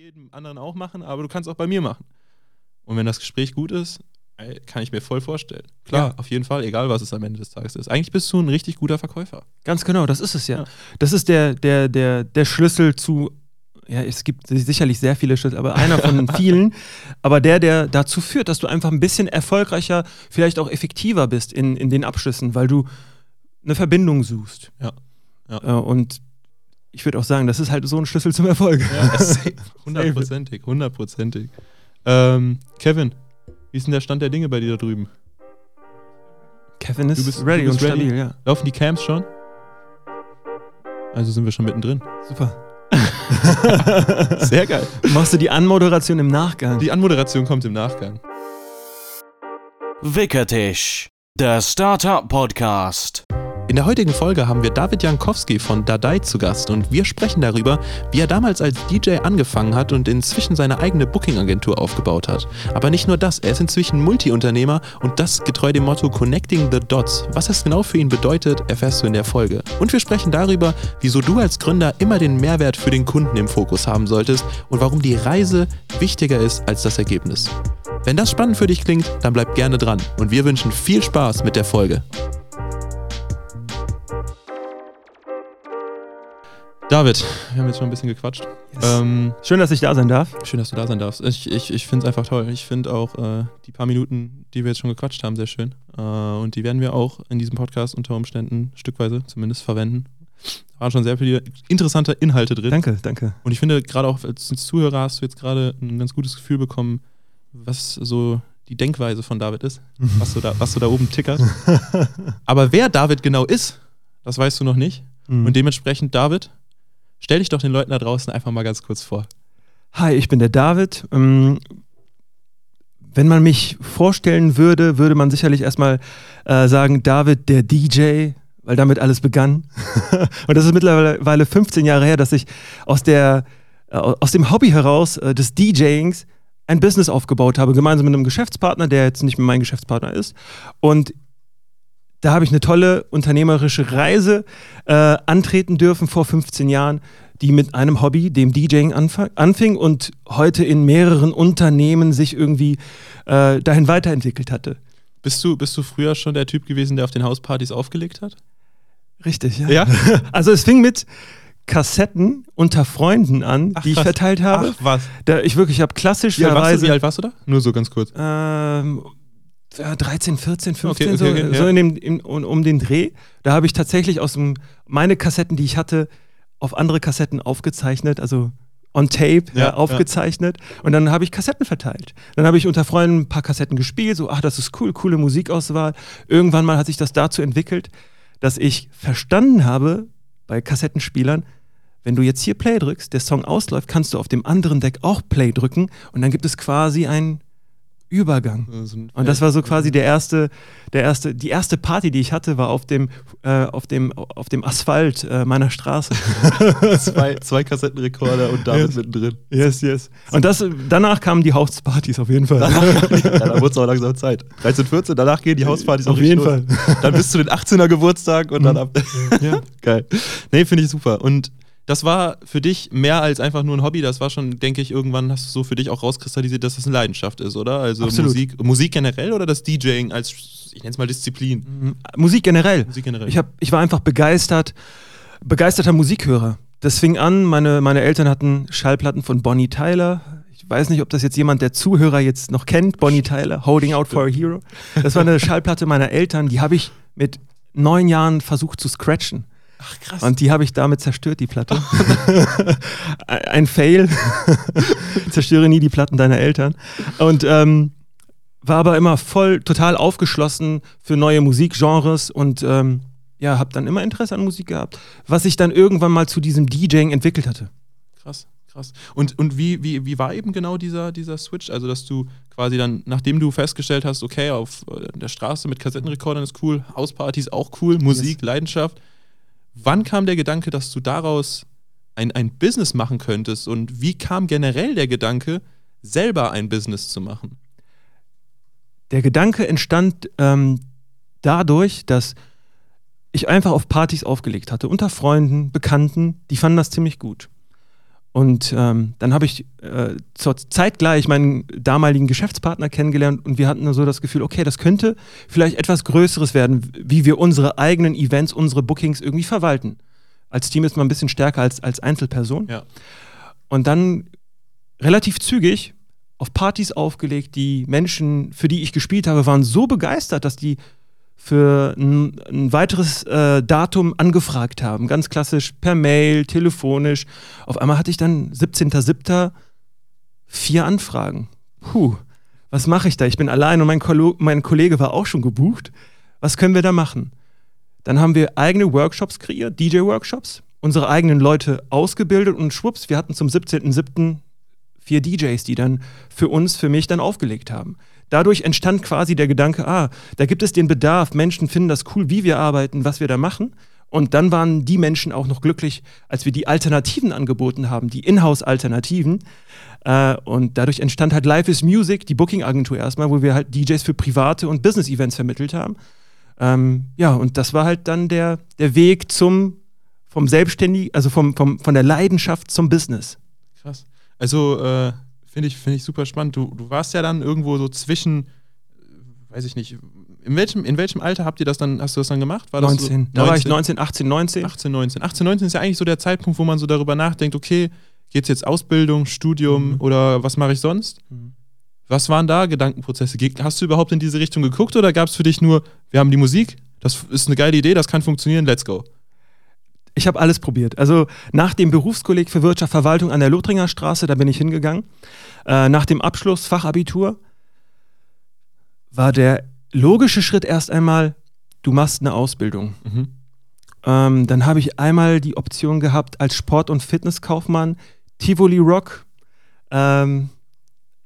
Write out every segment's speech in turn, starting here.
jedem anderen auch machen, aber du kannst auch bei mir machen. Und wenn das Gespräch gut ist, kann ich mir voll vorstellen. Klar, Ja. auf jeden Fall, egal was es am Ende des Tages ist. Eigentlich bist du ein richtig guter Verkäufer. Ganz genau, das ist es ja. Ja. Das ist der, der, der, der Schlüssel zu, ja, es gibt sicherlich sehr viele Schlüssel, aber einer von vielen, aber der, der dazu führt, dass du einfach ein bisschen erfolgreicher, vielleicht auch effektiver bist in, in den Abschlüssen, weil du eine Verbindung suchst. Ja. Ja. Äh, Und ich würde auch sagen, das ist halt so ein Schlüssel zum Erfolg. Ja, hundertprozentig, hundertprozentig. Ähm, Kevin, wie ist denn der Stand der Dinge bei dir da drüben? Kevin ist Du bist- ready du bist und ready? stabil, ja. Laufen die Camps schon? Also sind wir schon mittendrin. Super. Sehr geil. Machst du die Anmoderation im Nachgang? Die Anmoderation kommt im Nachgang. Wickertisch, der Startup Podcast. In der heutigen Folge haben wir David Jankowski von Dadai zu Gast und wir sprechen darüber, wie er damals als DJ angefangen hat und inzwischen seine eigene Booking-Agentur aufgebaut hat. Aber nicht nur das, er ist inzwischen Multiunternehmer und das getreu dem Motto Connecting the Dots. Was das genau für ihn bedeutet, erfährst du in der Folge. Und wir sprechen darüber, wieso du als Gründer immer den Mehrwert für den Kunden im Fokus haben solltest und warum die Reise wichtiger ist als das Ergebnis. Wenn das spannend für dich klingt, dann bleib gerne dran und wir wünschen viel Spaß mit der Folge. David, wir haben jetzt schon ein bisschen gequatscht. Ähm, Schön, dass ich da sein darf. schön, dass du da sein darfst. Ich, ich, ich finde es einfach toll. Ich finde auch äh, die paar Minuten, die wir jetzt schon gequatscht haben, sehr schön. Äh, und die werden wir auch in diesem Podcast unter Umständen stückweise zumindest verwenden. Da waren schon sehr viele interessante Inhalte drin. Danke, danke. Und ich finde, gerade auch als Zuhörer hast du jetzt gerade ein ganz gutes Gefühl bekommen, was so die Denkweise von David ist, was so da, was so da oben tickert. Aber wer David genau ist, das weißt du noch nicht. Mhm. Und dementsprechend, David, stell dich doch den Leuten da draußen einfach mal ganz kurz vor. Hi, ich bin der David. Ähm, wenn man mich vorstellen würde, würde man sicherlich erstmal äh, sagen, David, der DJ, weil damit alles begann. Und das ist mittlerweile 15 Jahre her, dass ich aus, der, äh, aus dem Hobby heraus äh, des DJings ein Business aufgebaut habe, gemeinsam mit einem Geschäftspartner, der jetzt nicht mehr mein Geschäftspartner ist. Und da habe ich eine tolle unternehmerische Reise äh, antreten dürfen vor 15 Jahren, die mit einem Hobby, dem DJing, anfing und heute in mehreren Unternehmen sich irgendwie äh, dahin weiterentwickelt hatte. Bist du, bist du früher schon der Typ gewesen, der auf den Hauspartys aufgelegt hat? Richtig, ja. Ja? Also es fing mit Kassetten unter Freunden an, Ach, die ich verteilt habe. was? Da ich wirklich habe Wie alt, warst du, klassischerweise wie alt warst du da? Nur so ganz kurz. ähm, 13, 14, 15, Okay, so, okay, okay, so ja. in dem, in, um, um den Dreh. Da habe ich tatsächlich aus dem, meine Kassetten, die ich hatte, auf andere Kassetten aufgezeichnet, also on tape Ja, ja, aufgezeichnet. Und dann habe ich Kassetten verteilt. Dann habe ich unter Freunden ein paar Kassetten gespielt, so, ach, das ist cool, coole Musikauswahl. Irgendwann mal hat sich das dazu entwickelt, dass ich verstanden habe bei Kassettenspielern, wenn du jetzt hier Play drückst, der Song ausläuft, kannst du auf dem anderen Deck auch Play drücken und dann gibt es quasi einen Übergang. Und das war so quasi der erste, der erste, die erste Party, die ich hatte, war auf dem, äh, auf dem, auf dem Asphalt äh, meiner Straße. zwei, zwei Kassettenrekorder und David Yes. mittendrin. yes, yes. Und das, danach kamen die Hauspartys auf jeden Fall. ja, da wurde es auch langsam Zeit. 13, 14, danach gehen die Hauspartys auf jeden los. Fall. Dann bis zu den 18er Geburtstag und dann ab. Ja. Geil. Nee, finde ich super. Und das war für dich mehr als einfach nur ein Hobby. Das war schon, denke ich, irgendwann hast du so für dich auch rauskristallisiert, dass das eine Leidenschaft ist, oder? Also Absolut. Musik, Musik generell oder das DJing als, ich nenne es mal Disziplin? Mhm. Musik generell. Musik generell. Ich, hab, ich war einfach begeistert, begeisterter Musikhörer. Das fing an, meine, meine Eltern hatten Schallplatten von Bonnie Tyler. Ich weiß nicht, ob das jetzt jemand der Zuhörer jetzt noch kennt. Bonnie Tyler, Holding Out for a Hero. Das war eine Schallplatte meiner Eltern, die habe ich mit neun Jahren versucht zu scratchen. Ach krass. Und die habe ich damit zerstört, die Platte. Ein Fail. Zerstöre nie die Platten deiner Eltern. Und ähm, war aber immer voll, total aufgeschlossen für neue Musikgenres und ähm, ja, habe dann immer Interesse an Musik gehabt, was sich dann irgendwann mal zu diesem DJing entwickelt hatte. Krass, krass. Und, und wie, wie, wie war eben genau dieser, dieser Switch? Also, dass du quasi dann, nachdem du festgestellt hast, okay, auf äh, der Straße mit Kassettenrekordern ist cool, Hauspartys auch cool, Musik, Leidenschaft. Wann kam der Gedanke, dass du daraus ein, ein Business machen könntest? Und wie kam generell der Gedanke, selber ein Business zu machen? Der Gedanke entstand ähm, dadurch, dass ich einfach auf Partys aufgelegt hatte, unter Freunden, Bekannten, die fanden das ziemlich gut. Und ähm, dann habe ich äh, zur zeitgleich meinen damaligen Geschäftspartner kennengelernt und wir hatten so das Gefühl, okay, das könnte vielleicht etwas Größeres werden, wie wir unsere eigenen Events, unsere Bookings irgendwie verwalten. Als Team ist man ein bisschen stärker als als Einzelperson. Ja. Und dann relativ zügig auf Partys aufgelegt. Die Menschen, für die ich gespielt habe, waren so begeistert, dass die für ein, ein weiteres äh, Datum angefragt haben. Ganz klassisch per Mail, telefonisch. Auf einmal hatte ich dann 17.07. vier Anfragen. Puh, was mache ich da? Ich bin allein und mein, Kollo mein Kollege war auch schon gebucht. Was können wir da machen? Dann haben wir eigene Workshops kreiert, DJ-Workshops, unsere eigenen Leute ausgebildet und schwupps, wir hatten zum 17.07. vier DJs, die dann für uns, für mich dann aufgelegt haben. Dadurch entstand quasi der Gedanke, ah, da gibt es den Bedarf, Menschen finden das cool, wie wir arbeiten, was wir da machen. Und dann waren die Menschen auch noch glücklich, als wir die Alternativen angeboten haben, die Inhouse-Alternativen. Äh, und dadurch entstand halt Life is Music, die Booking-Agentur erstmal, wo wir halt DJs für private und Business-Events vermittelt haben. Ähm, ja, und das war halt dann der, der Weg zum, vom Selbstständigen, also vom, vom, von der Leidenschaft zum Business. Krass. Also, äh, finde ich, find ich super spannend. Du, du warst ja dann irgendwo so zwischen, weiß ich nicht, in welchem, in welchem Alter habt ihr das dann, hast du das dann gemacht? War 19. So da war ich 19, 18, 19. 18, 19. 18, 19 ist ja eigentlich so der Zeitpunkt, wo man so darüber nachdenkt, okay, geht es jetzt Ausbildung, Studium mhm. oder was mache ich sonst? Mhm. Was waren da Gedankenprozesse? Hast du überhaupt in diese Richtung geguckt oder gab es für dich nur, wir haben die Musik, das ist eine geile Idee, das kann funktionieren, let's go? Ich habe alles probiert. Also nach dem Berufskolleg für Wirtschaft Verwaltung an der Lothringer Straße, da bin ich hingegangen. Äh, nach dem Abschluss Fachabitur war der logische Schritt erst einmal, du machst eine Ausbildung. Mhm. Ähm, dann habe ich einmal die Option gehabt, als Sport- und Fitnesskaufmann Tivoli Rock ähm,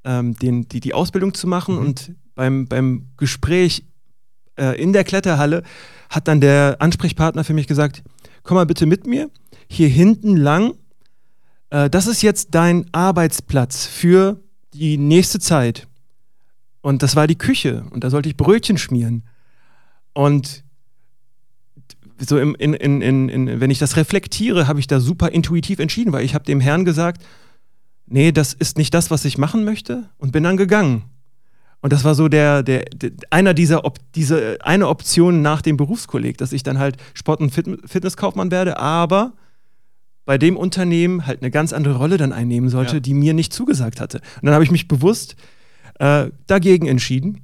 ähm, den, die, die Ausbildung zu machen. Mhm. Und beim, beim Gespräch äh, in der Kletterhalle hat dann der Ansprechpartner für mich gesagt, komm mal bitte mit mir, hier hinten lang. Äh, das ist jetzt dein Arbeitsplatz für die nächste Zeit. Und das war die Küche und da sollte ich Brötchen schmieren. Und so im, in, in, in, wenn ich das reflektiere, habe ich da super intuitiv entschieden, weil ich habe dem Herrn gesagt, nee, das ist nicht das, was ich machen möchte und bin dann gegangen. Und das war so der, der, der einer dieser Op diese eine Option nach dem Berufskolleg, dass ich dann halt Sport- und Fit Fitnesskaufmann werde, aber bei dem Unternehmen halt eine ganz andere Rolle dann einnehmen sollte, ja. die mir nicht zugesagt hatte. Und dann habe ich mich bewusst äh, dagegen entschieden.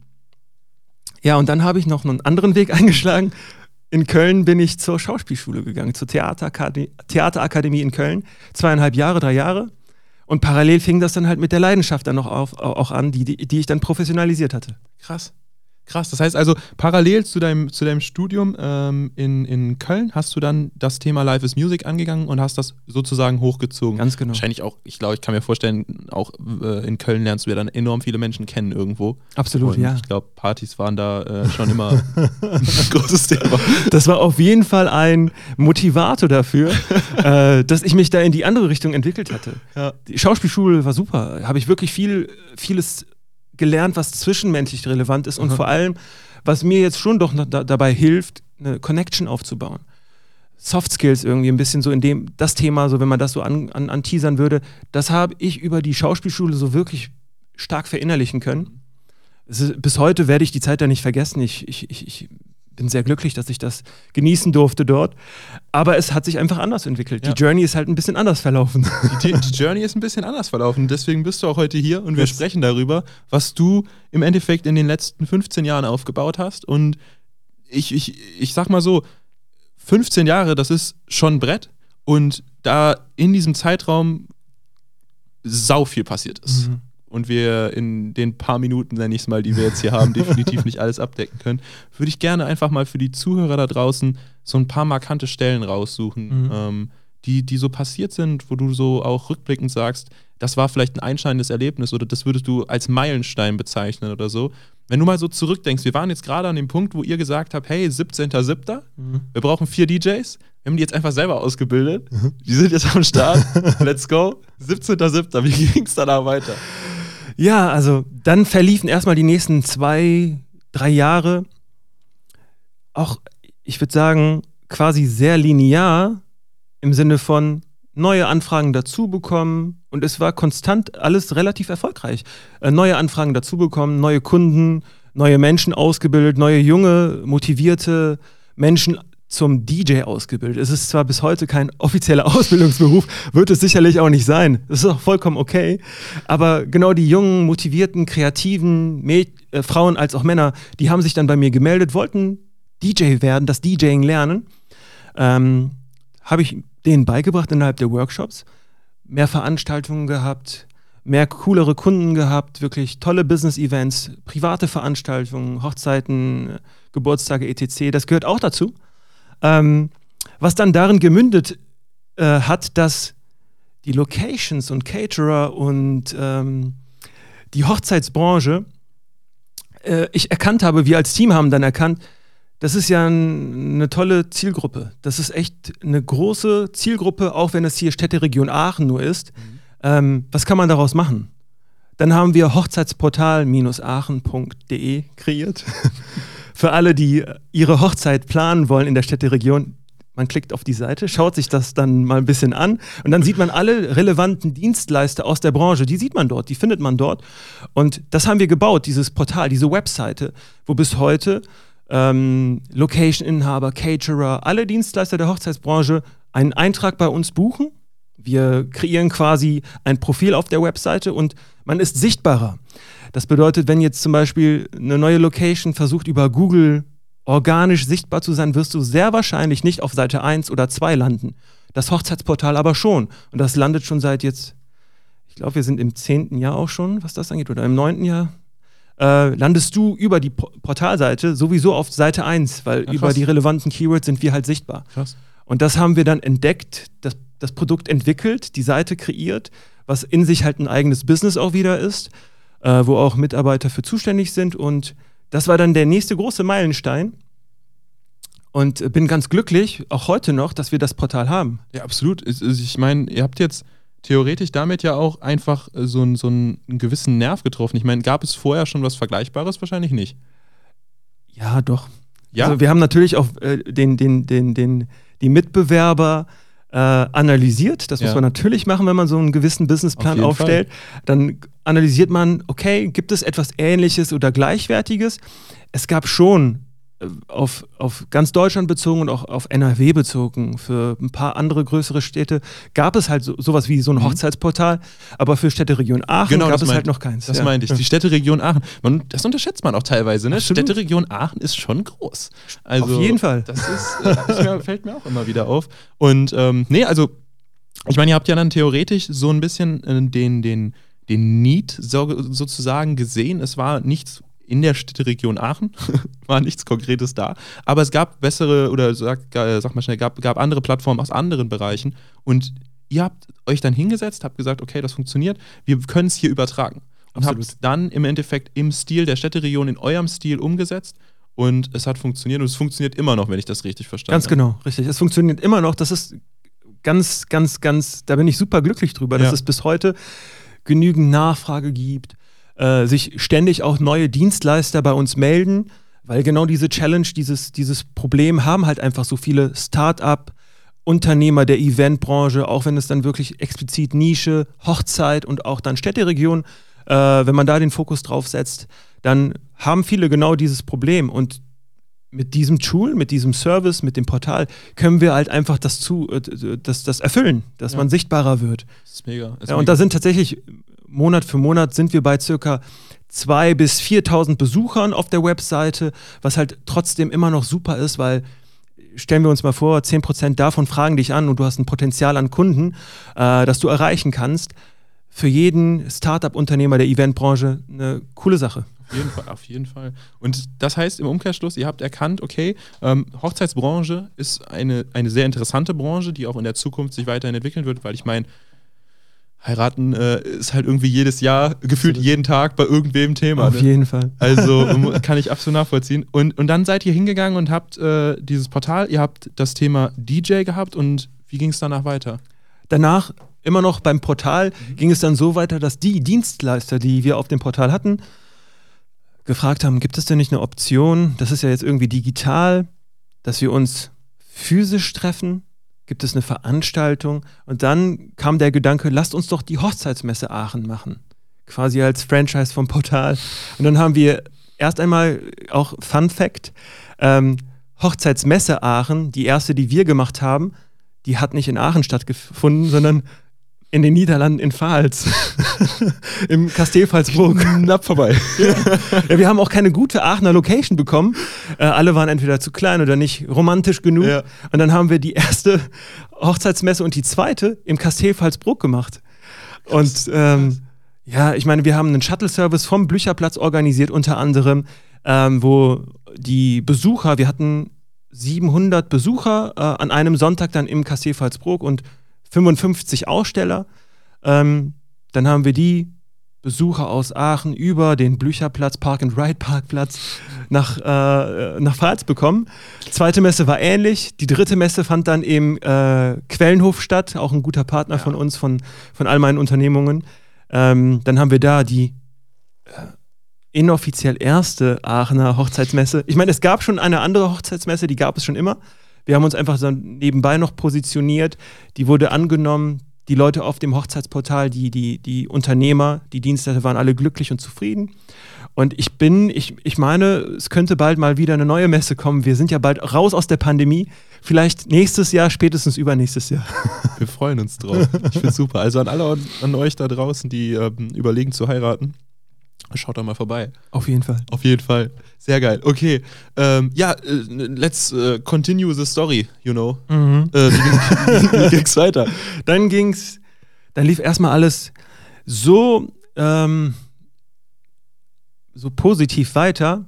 Ja, und dann habe ich noch einen anderen Weg eingeschlagen. In Köln bin ich zur Schauspielschule gegangen, zur Theaterakademie, Theaterakademie in Köln. Zweieinhalb Jahre, drei Jahre. Und parallel fing das dann halt mit der Leidenschaft dann noch auf, auch an, die, die, die ich dann professionalisiert hatte. Krass. Krass, das heißt also, parallel zu deinem, zu deinem Studium ähm, in, in Köln hast du dann das Thema Life is Music angegangen und hast das sozusagen hochgezogen. Ganz genau. Wahrscheinlich auch, ich glaube, ich kann mir vorstellen, auch äh, in Köln lernst du ja dann enorm viele Menschen kennen irgendwo. Absolut, und ja. Ich glaube, Partys waren da äh, schon immer ein großes Thema. Das war auf jeden Fall ein Motivator dafür, äh, dass ich mich da in die andere Richtung entwickelt hatte. Ja. Die Schauspielschule war super. Habe ich wirklich viel, vieles gelernt, was zwischenmenschlich relevant ist und vor allem, was mir jetzt schon doch da, dabei hilft, eine Connection aufzubauen. Soft Skills irgendwie ein bisschen so in dem, das Thema, so wenn man das so an, an, anteasern würde, das habe ich über die Schauspielschule so wirklich stark verinnerlichen können. Ist, bis heute werde ich die Zeit da nicht vergessen. Ich, ich, ich bin sehr glücklich, dass ich das genießen durfte dort. Aber es hat sich einfach anders entwickelt. Ja. Die Journey ist halt ein bisschen anders verlaufen. Die, die, Journey ist ein bisschen anders verlaufen. Deswegen bist du auch heute hier und wir das sprechen darüber, was du im Endeffekt in den letzten 15 Jahren aufgebaut hast. Und ich, ich, ich sag mal so, 15 Jahre, das ist schon ein Brett. Und da in diesem Zeitraum sau viel passiert ist. Mhm und wir in den paar Minuten, nenne ich es mal, die wir jetzt hier haben, definitiv nicht alles abdecken können, würde ich gerne einfach mal für die Zuhörer da draußen so ein paar markante Stellen raussuchen, mhm. ähm, die, die so passiert sind, wo du so auch rückblickend sagst, das war vielleicht ein einschneidendes Erlebnis oder das würdest du als Meilenstein bezeichnen oder so. Wenn du mal so zurückdenkst, wir waren jetzt gerade an dem Punkt, wo ihr gesagt habt, hey, 17.07., mhm. wir brauchen vier DJs. Wir haben die jetzt einfach selber ausgebildet. Mhm. Die sind jetzt am Start. Let's go. 17.07., wie ging es danach weiter? Ja, also dann verliefen erstmal die nächsten zwei, drei Jahre auch, ich würde sagen, quasi sehr linear im Sinne von, neue Anfragen dazu bekommen und es war konstant alles relativ erfolgreich. Äh, neue Anfragen dazu bekommen, neue Kunden, neue Menschen ausgebildet, neue junge, motivierte Menschen zum DJ ausgebildet. Es ist zwar bis heute kein offizieller Ausbildungsberuf, wird es sicherlich auch nicht sein. Das ist auch vollkommen okay. Aber genau die jungen, motivierten, kreativen Mäd äh, Frauen als auch Männer, die haben sich dann bei mir gemeldet, wollten DJ werden, das DJing lernen. Ähm, Habe ich denen beigebracht innerhalb der Workshops. Mehr Veranstaltungen gehabt, mehr coolere Kunden gehabt, wirklich tolle Business-Events, private Veranstaltungen, Hochzeiten, Geburtstage, etc. Das gehört auch dazu. Ähm, was dann darin gemündet äh, hat, dass die Locations und Caterer und ähm, die Hochzeitsbranche, äh, ich erkannt habe, wir als Team haben dann erkannt, das ist ja ein, eine tolle Zielgruppe. Das ist echt eine große Zielgruppe, auch wenn es hier Städteregion Aachen nur ist. Mhm. Ähm, was kann man daraus machen? Dann haben wir hochzeitsportal-aachen.de kreiert. Für alle, die ihre Hochzeit planen wollen in der Städteregion, man klickt auf die Seite, schaut sich das dann mal ein bisschen an und dann sieht man alle relevanten Dienstleister aus der Branche, die sieht man dort, die findet man dort. Und das haben wir gebaut, dieses Portal, diese Webseite, wo bis heute ähm, Location-Inhaber, Caterer, alle Dienstleister der Hochzeitsbranche einen Eintrag bei uns buchen. Wir kreieren quasi ein Profil auf der Webseite und man ist sichtbarer. Das bedeutet, wenn jetzt zum Beispiel eine neue Location versucht, über Google organisch sichtbar zu sein, wirst du sehr wahrscheinlich nicht auf Seite 1 oder 2 landen. Das Hochzeitsportal aber schon. Und das landet schon seit jetzt, ich glaube, wir sind im zehnten Jahr auch schon, was das angeht, oder im neunten Jahr. Äh, landest du über die Portalseite sowieso auf Seite 1, weil ja, über die relevanten Keywords sind wir halt sichtbar. Krass. Und das haben wir dann entdeckt, das, das Produkt entwickelt, die Seite kreiert, was in sich halt ein eigenes Business auch wieder ist äh, wo auch Mitarbeiter für zuständig sind. Und das war dann der nächste große Meilenstein. Und bin ganz glücklich, auch heute noch, dass wir das Portal haben. Ja, absolut. Ich meine, ihr habt jetzt theoretisch damit ja auch einfach so, einen, so einen gewissen Nerv getroffen. Ich meine, gab es vorher schon was Vergleichbares? Wahrscheinlich nicht. Ja, doch. Ja? Also wir haben natürlich auch äh, den, den, den, den, die Mitbewerber äh, analysiert. Das ja. muss man natürlich machen, wenn man so einen gewissen Businessplan Auf aufstellt. Fall. Dann analysiert man, okay, gibt es etwas Ähnliches oder Gleichwertiges? Es gab schon auf, auf ganz Deutschland bezogen und auch auf NRW bezogen, für ein paar andere größere Städte gab es halt so, sowas wie so ein mhm. Hochzeitsportal, aber für Städteregion Aachen genau, gab es halt noch keins. Das ja. meinte ich, die Städteregion Aachen. Man, das unterschätzt man auch teilweise, ne? Städteregion Aachen ist schon groß. Also, auf jeden Fall. Das ist, äh, mir, fällt mir auch immer wieder auf. Und ähm, nee, also ich meine, ihr habt ja dann theoretisch so ein bisschen äh, den, den den Need so, sozusagen gesehen. Es war nichts in der Städteregion Aachen, war nichts Konkretes da. Aber es gab bessere, oder sag, äh, sag mal schnell, gab, gab andere Plattformen aus anderen Bereichen. Und ihr habt euch dann hingesetzt, habt gesagt, okay, das funktioniert, wir können es hier übertragen. Und habt es dann im Endeffekt im Stil der Städteregion, in eurem Stil umgesetzt. Und es hat funktioniert und es funktioniert immer noch, wenn ich das richtig verstanden habe. Ganz genau, richtig. Es funktioniert immer noch. Das ist ganz, ganz, ganz, da bin ich super glücklich drüber, dass es bis heute genügend Nachfrage gibt, äh, sich ständig auch neue Dienstleister bei uns melden, weil genau diese Challenge, dieses, dieses Problem haben halt einfach so viele Start-up, Unternehmer der Eventbranche, auch wenn es dann wirklich explizit Nische, Hochzeit und auch dann Städteregion, äh, wenn man da den Fokus drauf setzt, dann haben viele genau dieses Problem und mit diesem Tool, mit diesem Service, mit dem Portal können wir halt einfach das zu, äh, das, das erfüllen, dass ja. man sichtbarer wird. Das ist mega. Das ja, und da sind tatsächlich Monat für Monat sind wir bei circa 2.000 bis 4.000 Besuchern auf der Webseite, was halt trotzdem immer noch super ist, weil stellen wir uns mal vor, 10% davon fragen dich an und du hast ein Potenzial an Kunden, äh, das du erreichen kannst. Für jeden Startup-Unternehmer der Eventbranche eine coole Sache. Auf jeden Fall, auf jeden Fall. Und das heißt im Umkehrschluss, ihr habt erkannt, okay, ähm, Hochzeitsbranche ist eine, eine sehr interessante Branche, die auch in der Zukunft sich weiterhin entwickeln wird, weil ich meine, heiraten äh, ist halt irgendwie jedes Jahr, gefühlt absolut. jeden Tag bei irgendwem Thema. Auf ne? jeden Fall. Also kann ich absolut nachvollziehen. Und, und dann seid ihr hingegangen und habt äh, dieses Portal, ihr habt das Thema DJ gehabt und wie ging es danach weiter? Danach, immer noch beim Portal, mhm. ging es dann so weiter, dass die Dienstleister, die wir auf dem Portal hatten, gefragt haben, gibt es denn nicht eine Option, das ist ja jetzt irgendwie digital, dass wir uns physisch treffen, gibt es eine Veranstaltung und dann kam der Gedanke, lasst uns doch die Hochzeitsmesse Aachen machen. Quasi als Franchise vom Portal. Und dann haben wir erst einmal auch Fun Fact, ähm, Hochzeitsmesse Aachen, die erste, die wir gemacht haben, die hat nicht in Aachen stattgefunden, sondern in den Niederlanden in Pfalz. Im Kastelpfalzburg. Knapp vorbei. ja, wir haben auch keine gute Aachener Location bekommen. Äh, alle waren entweder zu klein oder nicht romantisch genug. Ja. Und dann haben wir die erste Hochzeitsmesse und die zweite im Kastelpfalzbruck gemacht. Und ähm, ja, ich meine, wir haben einen Shuttle-Service vom Blücherplatz organisiert, unter anderem, ähm, wo die Besucher, wir hatten 700 Besucher äh, an einem Sonntag dann im Kastelpfalzbruck und 55 Aussteller. Ähm, dann haben wir die Besucher aus Aachen über den Blücherplatz, Park-and-Ride-Parkplatz nach, äh, nach Pfalz bekommen. Zweite Messe war ähnlich. Die dritte Messe fand dann im äh, Quellenhof statt, auch ein guter Partner Ja. von uns, von, von all meinen Unternehmungen. Ähm, dann haben wir da die äh, inoffiziell erste Aachener Hochzeitsmesse. Ich meine, es gab schon eine andere Hochzeitsmesse, die gab es schon immer. Wir haben uns einfach so nebenbei noch positioniert. Die wurde angenommen. Die Leute auf dem Hochzeitsportal, die, die, die Unternehmer, die Dienstleister waren alle glücklich und zufrieden. Und ich bin, ich, ich meine, es könnte bald mal wieder eine neue Messe kommen. Wir sind ja bald raus aus der Pandemie. Vielleicht nächstes Jahr, spätestens übernächstes Jahr. Wir freuen uns drauf. Ich finde super. Also an alle an, euch da draußen, die ähm, überlegen zu heiraten, schaut da mal vorbei. Auf jeden Fall. Auf jeden Fall. Sehr geil. Okay. Ähm, ja, äh, let's äh, continue the story, you know. Mhm. Äh, wie, wie ging's weiter? Dann ging's, dann lief erstmal alles so, ähm, so positiv weiter,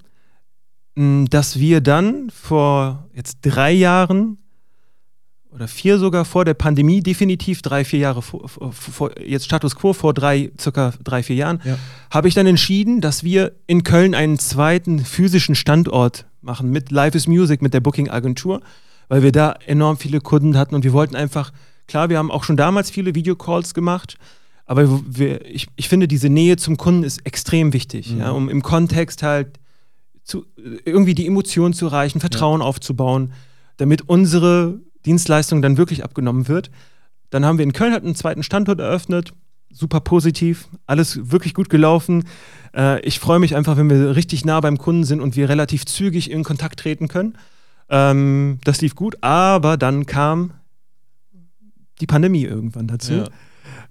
dass wir dann vor jetzt drei Jahren oder vier sogar vor der Pandemie, definitiv drei, vier Jahre vor, vor, jetzt Status Quo vor drei, circa drei, vier Jahren, Ja. habe ich dann entschieden, dass wir in Köln einen zweiten physischen Standort machen mit Life is Music, mit der Booking-Agentur, weil wir da enorm viele Kunden hatten und wir wollten einfach, klar, wir haben auch schon damals viele Videocalls gemacht, aber wir, ich, ich finde, diese Nähe zum Kunden ist extrem wichtig, Mhm. ja, um im Kontext halt zu, irgendwie die Emotionen zu erreichen, Vertrauen aufzubauen, damit unsere Dienstleistung dann wirklich abgenommen wird. Dann haben wir in Köln halt einen zweiten Standort eröffnet, super positiv, alles wirklich gut gelaufen. Äh, ich freue mich einfach, wenn wir richtig nah beim Kunden sind und wir relativ zügig in Kontakt treten können. Ähm, das lief gut, aber dann kam die Pandemie irgendwann dazu.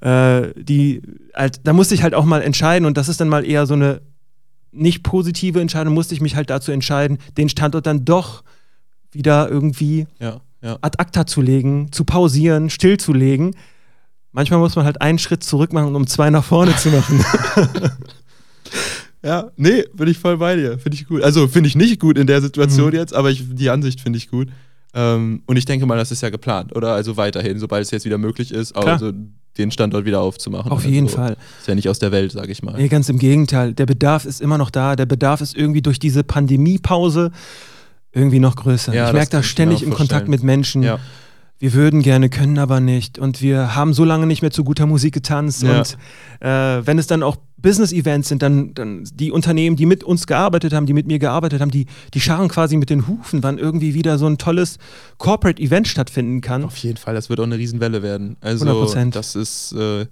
Äh, die, halt, da musste ich halt auch mal entscheiden und das ist dann mal eher so eine nicht positive Entscheidung, musste ich mich halt dazu entscheiden, den Standort dann doch wieder irgendwie Ja, ja. ad acta zu legen, zu pausieren, stillzulegen. Manchmal muss man halt einen Schritt zurück machen, um zwei nach vorne zu machen. Ja, nee, bin ich voll bei dir. Finde ich gut. Also finde ich nicht gut in der Situation Mhm. jetzt, aber ich, die Ansicht finde ich gut. Ähm, und ich denke mal, das ist ja geplant, oder? Also weiterhin, sobald es jetzt wieder möglich ist, Klar. also den Standort wieder aufzumachen. Auf jeden Fall. Ist ja nicht aus der Welt, sage ich mal. Nee, ganz im Gegenteil. Der Bedarf ist immer noch da. Der Bedarf ist irgendwie durch diese Pandemiepause irgendwie noch größer. Ja, ich merke da ständig im Kontakt mit Menschen. Ja. Wir würden gerne, können aber nicht. Und wir haben so lange nicht mehr zu guter Musik getanzt. Ja. Und äh, wenn es dann auch Business-Events sind, dann, dann die Unternehmen, die mit uns gearbeitet haben, die mit mir gearbeitet haben, die, die scharren quasi mit den Hufen, wann irgendwie wieder so ein tolles Corporate-Event stattfinden kann. Auf jeden Fall, das wird auch eine Riesenwelle werden. Also 100%. das ist, äh,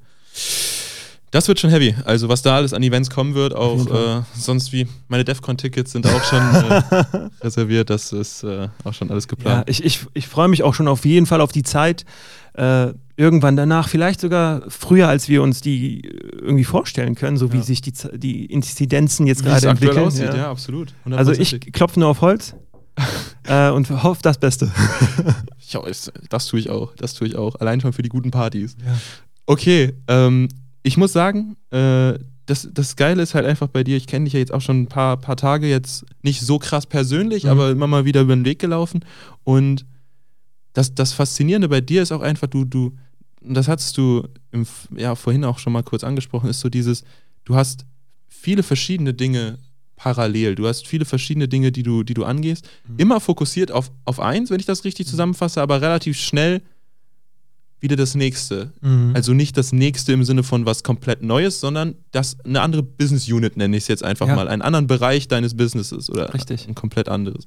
das wird schon heavy. Also was da alles an Events kommen wird, auch äh, sonst wie meine DEFCON-Tickets sind auch schon äh, reserviert. Das ist äh, auch schon alles Ja, geplant. ich, ich, ich freue mich auch schon auf jeden Fall auf die Zeit. Äh, irgendwann danach, vielleicht sogar früher, als wir uns die äh, irgendwie vorstellen können, so wie Ja. sich die, die Inzidenzen jetzt gerade entwickeln. aussieht, ja, ja. absolut. Also ich 100%. klopfe nur auf Holz äh, und hoffe das Beste. Ich das tue ich auch. Das tue ich auch. Allein schon für die guten Partys. Ja. Okay, ähm, ich muss sagen, äh, das, das Geile ist halt einfach bei dir, ich kenne dich ja jetzt auch schon ein paar, paar Tage, jetzt nicht so krass persönlich, Mhm. aber immer mal wieder über den Weg gelaufen. Und das, das Faszinierende bei dir ist auch einfach, du, du, das hattest du im, ja, vorhin auch schon mal kurz angesprochen, ist so dieses, du hast viele verschiedene Dinge parallel. Du hast viele verschiedene Dinge, die du, die du angehst. Mhm. Immer fokussiert auf, auf eins, wenn ich das richtig zusammenfasse, aber relativ schnell wieder das nächste. Mhm. Also nicht das nächste im Sinne von was komplett Neues, sondern das eine andere Business Unit nenne ich es jetzt einfach Ja. mal, einen anderen Bereich deines Businesses oder Richtig. ein komplett anderes.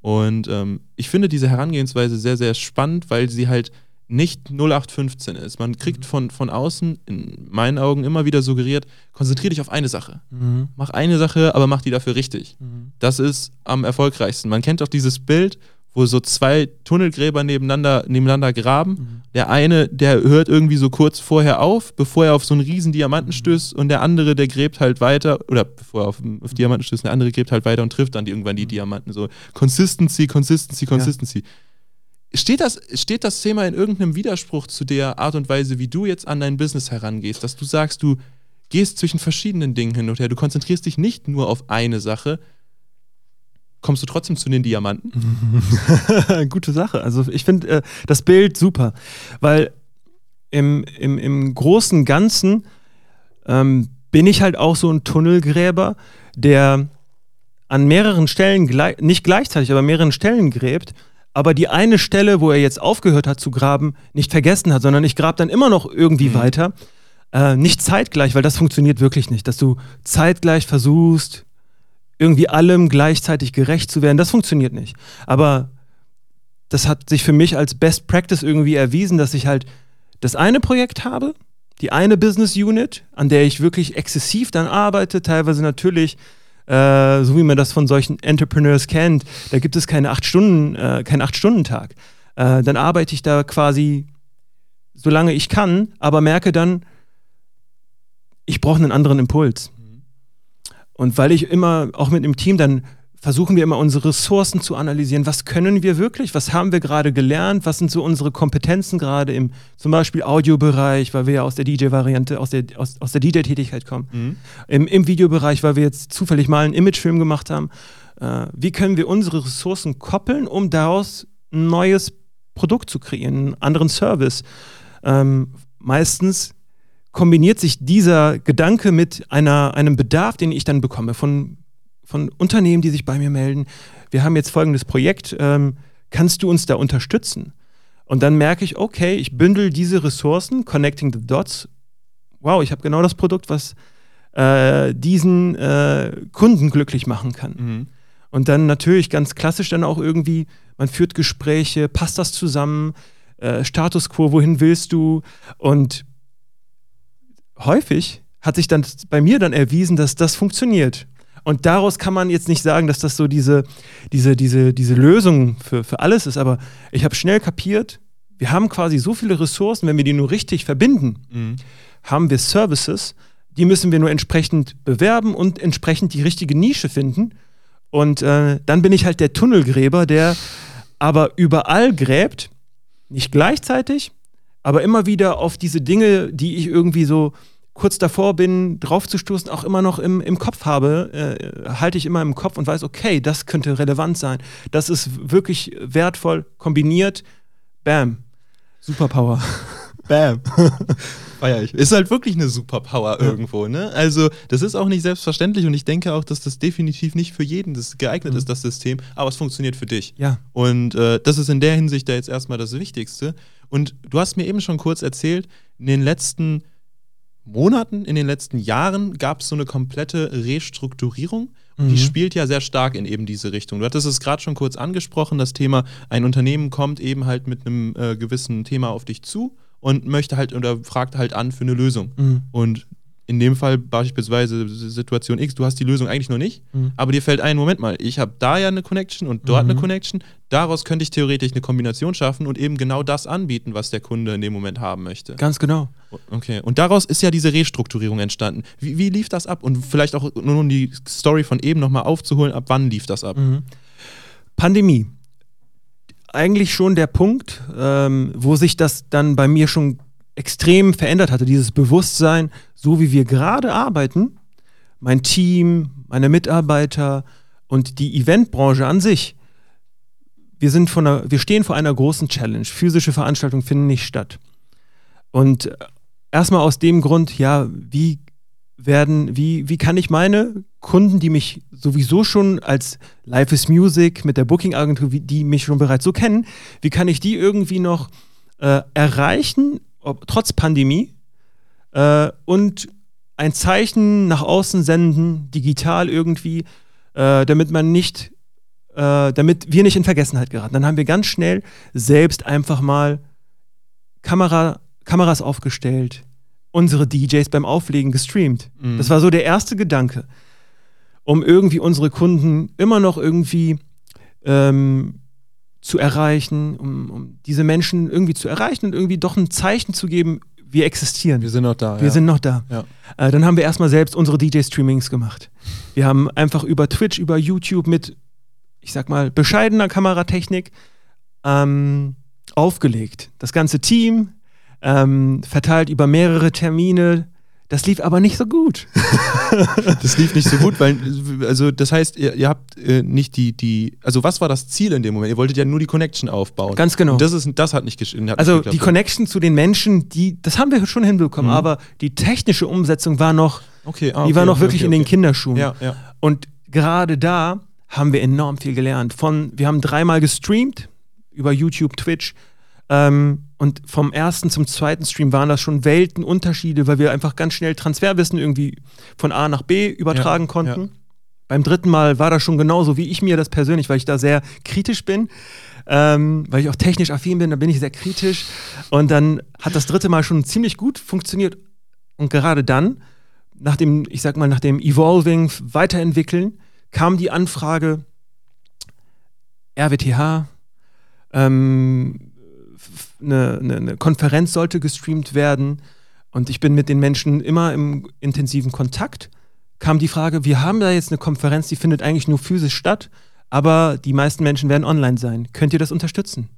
Und ähm, ich finde diese Herangehensweise sehr, sehr spannend, weil sie halt nicht 0815 ist. Man kriegt von, von außen, in meinen Augen, immer wieder suggeriert, konzentriere dich auf eine Sache. Mhm. Mach eine Sache, aber mach die dafür richtig. Mhm. Das ist am erfolgreichsten. Man kennt doch dieses Bild, wo so zwei Tunnelgräber nebeneinander, nebeneinander graben. Mhm. Der eine, der hört irgendwie so kurz vorher auf, bevor er auf so einen riesen Diamanten stößt und der andere, der gräbt halt weiter, oder bevor er auf, auf Diamanten stößt, der andere gräbt halt weiter und trifft dann die, irgendwann die Diamanten. So Consistency, Consistency, Consistency. Steht, das, steht das Thema in irgendeinem Widerspruch zu der Art und Weise, wie du jetzt an dein Business herangehst, dass du sagst, du gehst zwischen verschiedenen Dingen hin und her, du konzentrierst dich nicht nur auf eine Sache, kommst du trotzdem zu den Diamanten? Gute Sache. Also ich finde äh, das Bild super, weil im, im, im großen Ganzen ähm, bin ich halt auch so ein Tunnelgräber, der an mehreren Stellen, glei nicht gleichzeitig, aber an mehreren Stellen gräbt, aber die eine Stelle, wo er jetzt aufgehört hat zu graben, nicht vergessen hat, sondern ich grab dann immer noch irgendwie Mhm. weiter. Äh, nicht zeitgleich, weil das funktioniert wirklich nicht, dass du zeitgleich versuchst, irgendwie allem gleichzeitig gerecht zu werden. Das funktioniert nicht. Aber das hat sich für mich als Best Practice irgendwie erwiesen, dass ich halt das eine Projekt habe, die eine Business Unit, an der ich wirklich exzessiv dann arbeite, teilweise natürlich, äh, so wie man das von solchen Entrepreneurs kennt, da gibt es keine acht Stunden, äh, keinen Acht-Stunden-Tag. Äh, dann arbeite ich da quasi solange ich kann, aber merke dann, ich brauche einen anderen Impuls. Und weil ich immer, auch mit dem Team, dann versuchen wir immer unsere Ressourcen zu analysieren. Was können wir wirklich? Was haben wir gerade gelernt? Was sind so unsere Kompetenzen gerade im zum Beispiel Audiobereich, weil wir ja aus der DJ-Variante, aus der, aus, aus der DJ-Tätigkeit kommen. Mhm. Im, Im Videobereich, weil wir jetzt zufällig mal einen Imagefilm gemacht haben. Äh, wie können wir unsere Ressourcen koppeln, um daraus ein neues Produkt zu kreieren, einen anderen Service? Ähm, meistens kombiniert sich dieser Gedanke mit einer, einem Bedarf, den ich dann bekomme von, von Unternehmen, die sich bei mir melden. Wir haben jetzt folgendes Projekt, ähm, kannst du uns da unterstützen? Und dann merke ich, okay, ich bündel diese Ressourcen, connecting the dots. Wow, ich habe genau das Produkt, was äh, diesen äh, Kunden glücklich machen kann. Mhm. Und dann natürlich ganz klassisch dann auch irgendwie, man führt Gespräche, passt das zusammen, äh, Status quo, wohin willst du? Und häufig hat sich dann bei mir dann erwiesen, dass das funktioniert. Und daraus kann man jetzt nicht sagen, dass das so diese, diese, diese, diese Lösung für, für alles ist, aber ich habe schnell kapiert, wir haben quasi so viele Ressourcen, wenn wir die nur richtig verbinden, Mhm. haben wir Services, die müssen wir nur entsprechend bewerben und entsprechend die richtige Nische finden. Und äh, dann bin ich halt der Tunnelgräber, der aber überall gräbt, nicht gleichzeitig, aber immer wieder auf diese Dinge, die ich irgendwie so kurz davor bin, draufzustoßen, auch immer noch im, im Kopf habe, äh, halte ich immer im Kopf und weiß, okay, das könnte relevant sein. Das ist wirklich wertvoll kombiniert. Bam. Superpower. Bam. Feier ich. Ist halt wirklich eine Superpower irgendwo, ne? Also, das ist auch nicht selbstverständlich und ich denke auch, dass das definitiv nicht für jeden das geeignet ist, das System, aber es funktioniert für dich. Ja. Und äh, das ist in der Hinsicht da jetzt erstmal das Wichtigste. Und du hast mir eben schon kurz erzählt, in den letzten Monaten, in den letzten Jahren gab es so eine komplette Restrukturierung. Und die Mhm. spielt ja sehr stark in eben diese Richtung. Du hattest es gerade schon kurz angesprochen, das Thema, ein Unternehmen kommt eben halt mit einem äh, gewissen Thema auf dich zu und möchte halt oder fragt halt an für eine Lösung. Mhm. Und in dem Fall beispielsweise Situation X, du hast die Lösung eigentlich noch nicht, Mhm. aber dir fällt ein, Moment mal, ich habe da ja eine Connection und dort Mhm. eine Connection, daraus könnte ich theoretisch eine Kombination schaffen und eben genau das anbieten, was der Kunde in dem Moment haben möchte. Ganz genau. Okay, und daraus ist ja diese Restrukturierung entstanden. Wie, wie lief das ab? Und vielleicht auch nur um die Story von eben nochmal aufzuholen, ab wann lief das ab? Mhm. Pandemie. Eigentlich schon der Punkt, ähm, wo sich das dann bei mir schon extrem verändert hatte, dieses Bewusstsein, so wie wir gerade arbeiten, mein Team, meine Mitarbeiter und die Eventbranche an sich. Wir, sind von einer, wir stehen vor einer großen Challenge. Physische Veranstaltungen finden nicht statt. Und äh, erstmal aus dem Grund, ja, wie werden, wie, wie kann ich meine Kunden, die mich sowieso schon als Life is Music mit der Booking-Agentur, die mich schon bereits so kennen, wie kann ich die irgendwie noch äh, erreichen, ob, trotz Pandemie, äh, und ein Zeichen nach außen senden, digital irgendwie, äh, damit man nicht, äh, damit wir nicht in Vergessenheit geraten. Dann haben wir ganz schnell selbst einfach mal Kamera, Kameras aufgestellt, unsere DJs beim Auflegen gestreamt. Mhm. Das war so der erste Gedanke, um irgendwie unsere Kunden immer noch irgendwie ähm, zu erreichen, um, um diese Menschen irgendwie zu erreichen und irgendwie doch ein Zeichen zu geben, wir existieren. Wir sind noch da. Wir ja. sind noch da. Ja. Äh, dann haben wir erstmal selbst unsere DJ-Streamings gemacht. Wir haben einfach über Twitch, über YouTube mit, ich sag mal, bescheidener Kameratechnik ähm, aufgelegt. Das ganze Team ähm, verteilt über mehrere Termine. Das lief aber nicht so gut. Das lief nicht so gut, weil, also das heißt, ihr, ihr habt äh, nicht die, die, also was war das Ziel in dem Moment? Ihr wolltet ja nur die Connection aufbauen. Ganz genau. Und das, ist, das hat nicht gesch- hat nicht Also geklappt. die Connection zu den Menschen, die, das haben wir schon hinbekommen, Mhm. aber die technische Umsetzung war noch, okay, ah, die okay, war noch okay, wirklich in den. Kinderschuhen. Ja, ja. Und gerade da haben wir enorm viel gelernt. Von, wir haben dreimal gestreamt über YouTube, Twitch. Ähm, und vom ersten zum zweiten Stream waren das schon Weltenunterschiede, weil wir einfach ganz schnell Transferwissen irgendwie von A nach B übertragen Ja, konnten. ja. Beim dritten Mal war das schon genauso, wie ich mir das persönlich, weil ich da sehr kritisch bin, ähm, weil ich auch technisch affin bin, da bin ich sehr kritisch. Und dann hat das dritte Mal schon ziemlich gut funktioniert. Und gerade dann, nach dem, ich sag mal, nach dem Evolving, Weiterentwickeln, kam die Anfrage, RWTH, ähm, eine, eine, eine Konferenz sollte gestreamt werden. Und ich bin mit den Menschen immer im intensiven Kontakt. Kam die Frage, wir haben da jetzt eine Konferenz, die findet eigentlich nur physisch statt, aber die meisten Menschen werden online sein. Könnt ihr das unterstützen?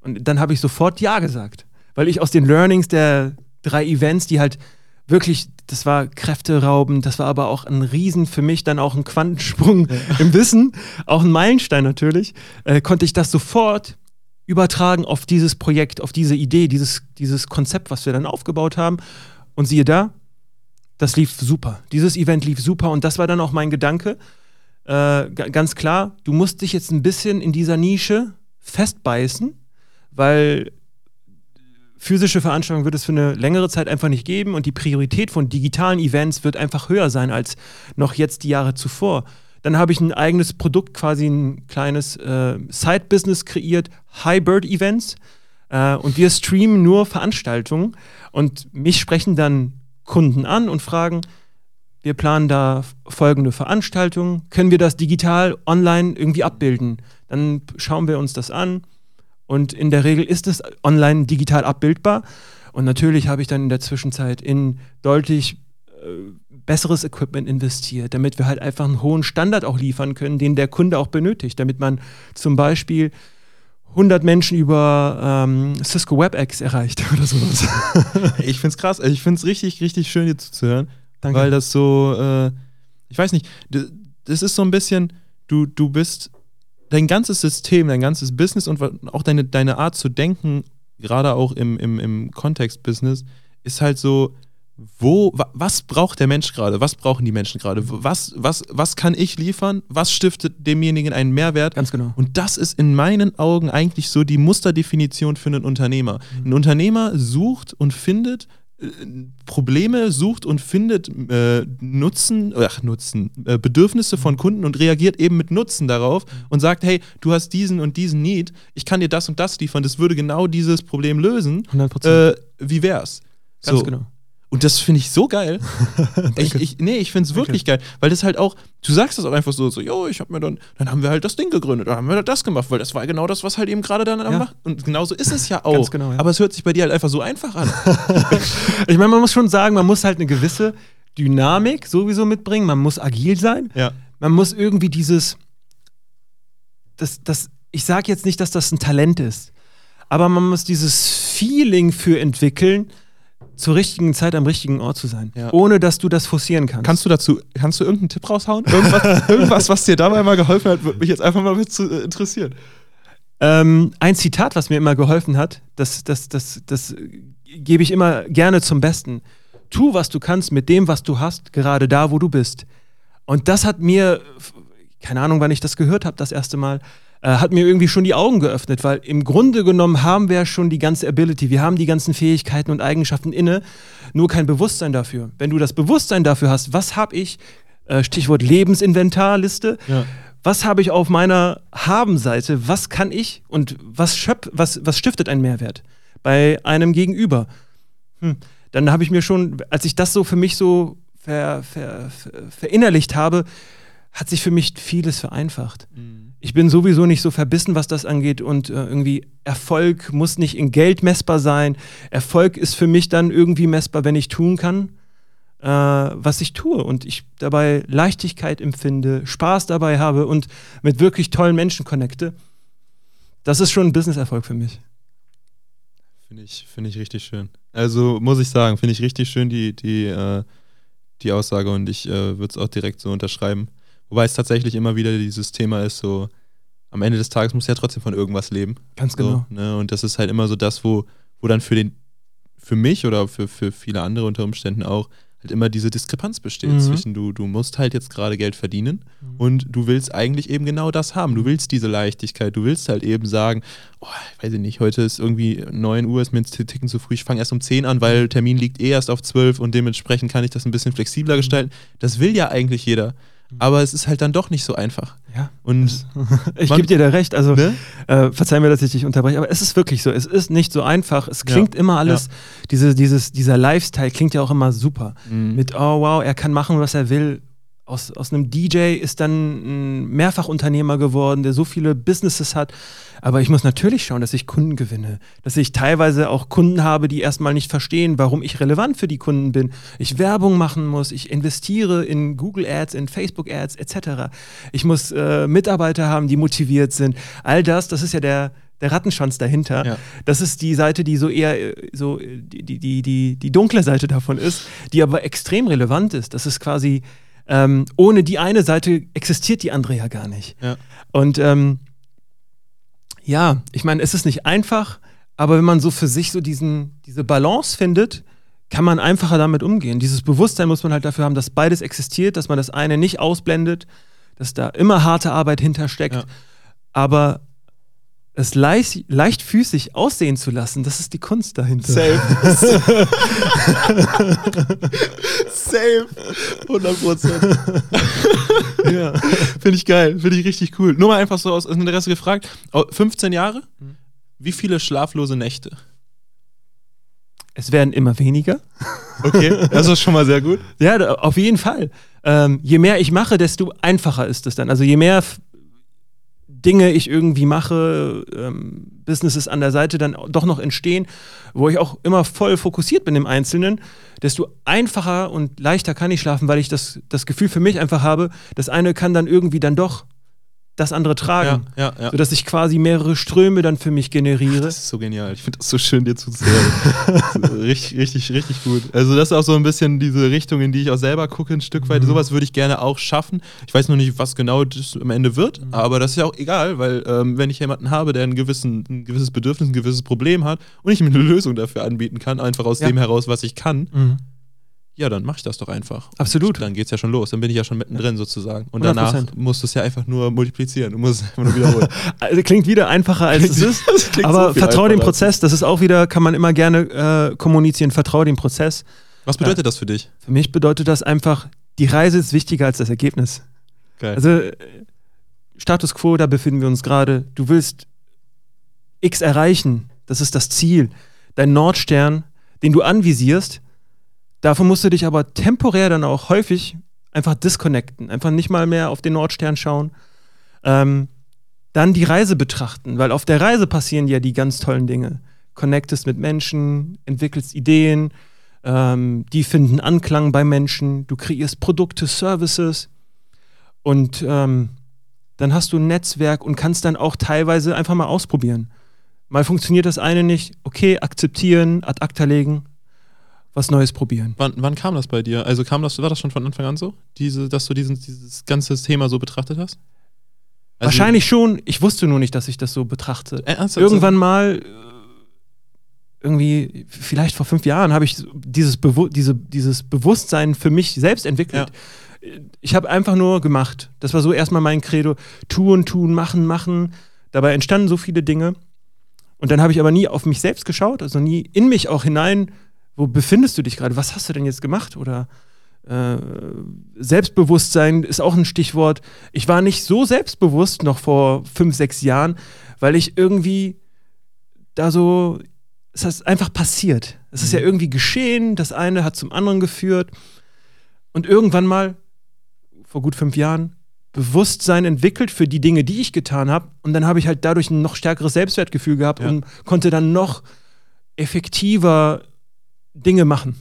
Und dann habe ich sofort Ja gesagt, weil ich aus den Learnings der drei Events, die halt wirklich, das war kräfteraubend, das war aber auch ein Riesen für mich, dann auch ein Quantensprung im Wissen, auch ein Meilenstein natürlich, äh, konnte ich das sofort übertragen auf dieses Projekt, auf diese Idee, dieses, dieses Konzept, was wir dann aufgebaut haben. Und siehe da, das lief super. Dieses Event lief super und das war dann auch mein Gedanke. Äh, ga- ganz klar, du musst dich jetzt ein bisschen in dieser Nische festbeißen, weil physische Veranstaltungen wird es für eine längere Zeit einfach nicht geben und die Priorität von digitalen Events wird einfach höher sein als noch jetzt die Jahre zuvor. Dann habe ich ein eigenes Produkt, quasi ein kleines äh, Side-Business kreiert, High-Bird-Events. Äh, und wir streamen nur Veranstaltungen und mich sprechen dann Kunden an und fragen, wir planen da folgende Veranstaltungen, können wir das digital online irgendwie abbilden? Dann schauen wir uns das an und in der Regel ist es online digital abbildbar. Und natürlich habe ich dann in der Zwischenzeit in deutlich äh, besseres Equipment investiert, damit wir halt einfach einen hohen Standard auch liefern können, den der Kunde auch benötigt, damit man zum Beispiel 100 Menschen über ähm, Cisco WebEx erreicht oder sowas. Ich find's krass. Also Ich find's richtig, richtig schön, dir zuzuhören. Danke. Weil das so, äh, ich weiß nicht, das ist so ein bisschen, du, du bist, dein ganzes System, dein ganzes Business und auch deine, deine Art zu denken, gerade auch im, im, im Kontext-Business, ist halt so, wo, wa, was braucht der Mensch gerade? Was brauchen die Menschen gerade? Was, was, was kann ich liefern? Was stiftet demjenigen einen Mehrwert? Ganz genau. Und das ist in meinen Augen eigentlich so die Musterdefinition für einen Unternehmer. Ein Unternehmer sucht und findet äh, Probleme, sucht und findet äh, Nutzen, ach Nutzen, äh, Bedürfnisse von Kunden und reagiert eben mit Nutzen darauf und sagt, hey, du hast diesen und diesen Need, ich kann dir das und das liefern, das würde genau dieses Problem lösen. 100 Äh, wie wär's? Ganz So. genau. Und das finde ich so geil. ich, ich, nee, ich finde es wirklich geil, weil das halt auch, du sagst das auch einfach so, so, jo, ich habe mir dann, dann haben wir halt das Ding gegründet, dann haben wir das gemacht, weil das war genau das, was halt eben gerade dann Ja. macht. Und genauso ist es ja auch. Genau, ja. Aber es hört sich bei dir halt einfach so einfach an. Ich meine, man muss schon sagen, man muss halt eine gewisse Dynamik sowieso mitbringen, man muss agil sein. ja. man muss irgendwie dieses, das, das, ich sage jetzt nicht, dass das ein Talent ist, aber man muss dieses Feeling für entwickeln, zur richtigen Zeit am richtigen Ort zu sein, Ja. ohne dass du das forcieren kannst. Kannst du dazu, kannst du irgendeinen Tipp raushauen? Irgendwas, irgendwas was dir dabei mal geholfen hat, würde mich jetzt einfach mal mit zu, äh, interessieren. Ähm, ein Zitat, was mir immer geholfen hat, das, das, das, das gebe ich immer gerne zum Besten. Tu, was du kannst mit dem, was du hast, gerade da, wo du bist. Und das hat mir, keine Ahnung, wann ich das gehört habe, das erste Mal, äh, hat mir irgendwie schon die Augen geöffnet, weil im Grunde genommen haben wir ja schon die ganze Ability, wir haben die ganzen Fähigkeiten und Eigenschaften inne, nur kein Bewusstsein dafür. Wenn du das Bewusstsein dafür hast, was habe ich, äh, Stichwort Lebensinventarliste, Ja. was habe ich auf meiner Haben-Seite, was kann ich und was, schöp was, was stiftet einen Mehrwert? bei einem Gegenüber. Hm. Dann habe ich mir schon, als ich das so für mich so ver, ver, ver, verinnerlicht habe, hat sich für mich vieles vereinfacht. Mhm. Ich bin sowieso nicht so verbissen, was das angeht und äh, irgendwie Erfolg muss nicht in Geld messbar sein. Erfolg ist für mich dann irgendwie messbar, wenn ich tun kann, äh, was ich tue und ich dabei Leichtigkeit empfinde, Spaß dabei habe und mit wirklich tollen Menschen connecte. Das ist schon ein Business-Erfolg für mich. Finde ich, find ich richtig schön. Also muss ich sagen, finde ich richtig schön die, die, äh, die Aussage und ich äh, würde es auch direkt so unterschreiben. Wobei es tatsächlich immer wieder dieses Thema ist, so am Ende des Tages muss ja trotzdem von irgendwas leben. Ganz genau. So, ne? Und das ist halt immer so das, wo, wo dann für den, für mich oder für, für viele andere unter Umständen auch, halt immer diese Diskrepanz besteht mhm. zwischen du, du musst halt jetzt gerade Geld verdienen mhm. und du willst eigentlich eben genau das haben. Du willst diese Leichtigkeit, du willst halt eben sagen, oh, weiß ich nicht, heute ist irgendwie 9 Uhr, ist mir ein Ticken zu früh, ich fange erst um 10 an, weil Termin liegt eh erst auf 12 und dementsprechend kann ich das ein bisschen flexibler mhm. gestalten. Das will ja eigentlich jeder aber es ist halt dann doch nicht so einfach. Ja. Und ich gebe dir da recht. Also ne? äh, verzeih mir, dass ich dich unterbreche, aber es ist wirklich so. Es ist nicht so einfach. Es klingt ja. immer alles. Ja. Diese, dieses, dieser Lifestyle klingt ja auch immer super. Mhm. Mit oh wow, er kann machen, was er will aus, aus einem DJ ist dann ein Mehrfachunternehmer geworden, der so viele Businesses hat. Aber ich muss natürlich schauen, dass ich Kunden gewinne. Dass ich teilweise auch Kunden habe, die erstmal nicht verstehen, warum ich relevant für die Kunden bin. Ich Werbung machen muss, ich investiere in Google Ads, in Facebook Ads etc. Ich muss äh, Mitarbeiter haben, die motiviert sind. All das, das ist ja der, der Rattenschwanz dahinter. Ja. Das ist die Seite, die so eher äh, so die, die, die, die dunkle Seite davon ist, die aber extrem relevant ist. Das ist quasi ähm, ohne die eine Seite existiert die andere ja gar nicht. Ja. Und ähm, ja, ich meine, es ist nicht einfach, aber wenn man so für sich so diesen, diese Balance findet, kann man einfacher damit umgehen. Dieses Bewusstsein muss man halt dafür haben, dass beides existiert, dass man das eine nicht ausblendet, dass da immer harte Arbeit hintersteckt. Ja. Aber es leicht, leichtfüßig aussehen zu lassen, das ist die Kunst dahinter. Safe. Safe. 100 Prozent. ja. Finde ich geil. Finde ich richtig cool. Nur mal einfach so aus Interesse gefragt. 15 Jahre? Mhm. Wie viele schlaflose Nächte? Es werden immer weniger. Okay, das ist schon mal sehr gut. Ja, auf jeden Fall. Ähm, je mehr ich mache, desto einfacher ist es dann. Also je mehr Dinge ich irgendwie mache, ähm, Businesses an der Seite dann doch noch entstehen, wo ich auch immer voll fokussiert bin im Einzelnen, desto einfacher und leichter kann ich schlafen, weil ich das, das Gefühl für mich einfach habe, das eine kann dann irgendwie dann doch das andere tragen. Ja, ja, ja. Sodass ich quasi mehrere Ströme dann für mich generiere. Ach, das ist so genial. Ich finde das so schön, dir zuzuhören. richtig, richtig, richtig gut. Also, das ist auch so ein bisschen diese Richtung, in die ich auch selber gucke, ein Stück weit. Mhm. Sowas würde ich gerne auch schaffen. Ich weiß noch nicht, was genau das am Ende wird, mhm. aber das ist ja auch egal, weil ähm, wenn ich jemanden habe, der einen gewissen, ein gewisses Bedürfnis, ein gewisses Problem hat und ich ihm eine Lösung dafür anbieten kann, einfach aus dem heraus, was ich kann, mhm ja, dann mache ich das doch einfach. Absolut. Und dann geht es ja schon los. Dann bin ich ja schon mittendrin sozusagen. Und 100%. danach musst du es ja einfach nur multiplizieren. Du musst es einfach nur wiederholen. also klingt wieder einfacher, als es ist. aber so vertraue dem Prozess. Das ist auch wieder, kann man immer gerne äh, kommunizieren. Vertraue dem Prozess. Was bedeutet ja. das für dich? Für mich bedeutet das einfach, die Reise ist wichtiger als das Ergebnis. Geil. Also Status quo, da befinden wir uns gerade. Du willst X erreichen. Das ist das Ziel. Dein Nordstern, den du anvisierst, Davon musst du dich aber temporär dann auch häufig einfach disconnecten, einfach nicht mal mehr auf den Nordstern schauen. Ähm, dann die Reise betrachten, weil auf der Reise passieren ja die ganz tollen Dinge. Connectest mit Menschen, entwickelst Ideen, ähm, die finden Anklang bei Menschen, du kreierst Produkte, Services und ähm, dann hast du ein Netzwerk und kannst dann auch teilweise einfach mal ausprobieren. Mal funktioniert das eine nicht, okay, akzeptieren, ad acta legen, was Neues probieren. Wann, wann, kam das bei dir? Also kam das, war das schon von Anfang an so? Diese, dass du diesen, dieses ganze Thema so betrachtet hast? Also Wahrscheinlich schon. Ich wusste nur nicht, dass ich das so betrachte. Äh, Irgendwann mal, äh, irgendwie, vielleicht vor fünf Jahren, habe ich dieses, Bewu diese, dieses Bewusstsein für mich selbst entwickelt. Ja. Ich habe einfach nur gemacht. Das war so erstmal mein Credo. Tun, tun, machen, machen. Dabei entstanden so viele Dinge. Und dann habe ich aber nie auf mich selbst geschaut, also nie in mich auch hinein wo befindest du dich gerade? Was hast du denn jetzt gemacht? Oder äh, Selbstbewusstsein ist auch ein Stichwort. Ich war nicht so selbstbewusst noch vor fünf, sechs Jahren, weil ich irgendwie da so es ist einfach passiert. Es ist ja irgendwie geschehen, das eine hat zum anderen geführt. Und irgendwann mal, vor gut fünf Jahren, Bewusstsein entwickelt für die Dinge, die ich getan habe. Und dann habe ich halt dadurch ein noch stärkeres Selbstwertgefühl gehabt Ja. und konnte dann noch effektiver Dinge machen.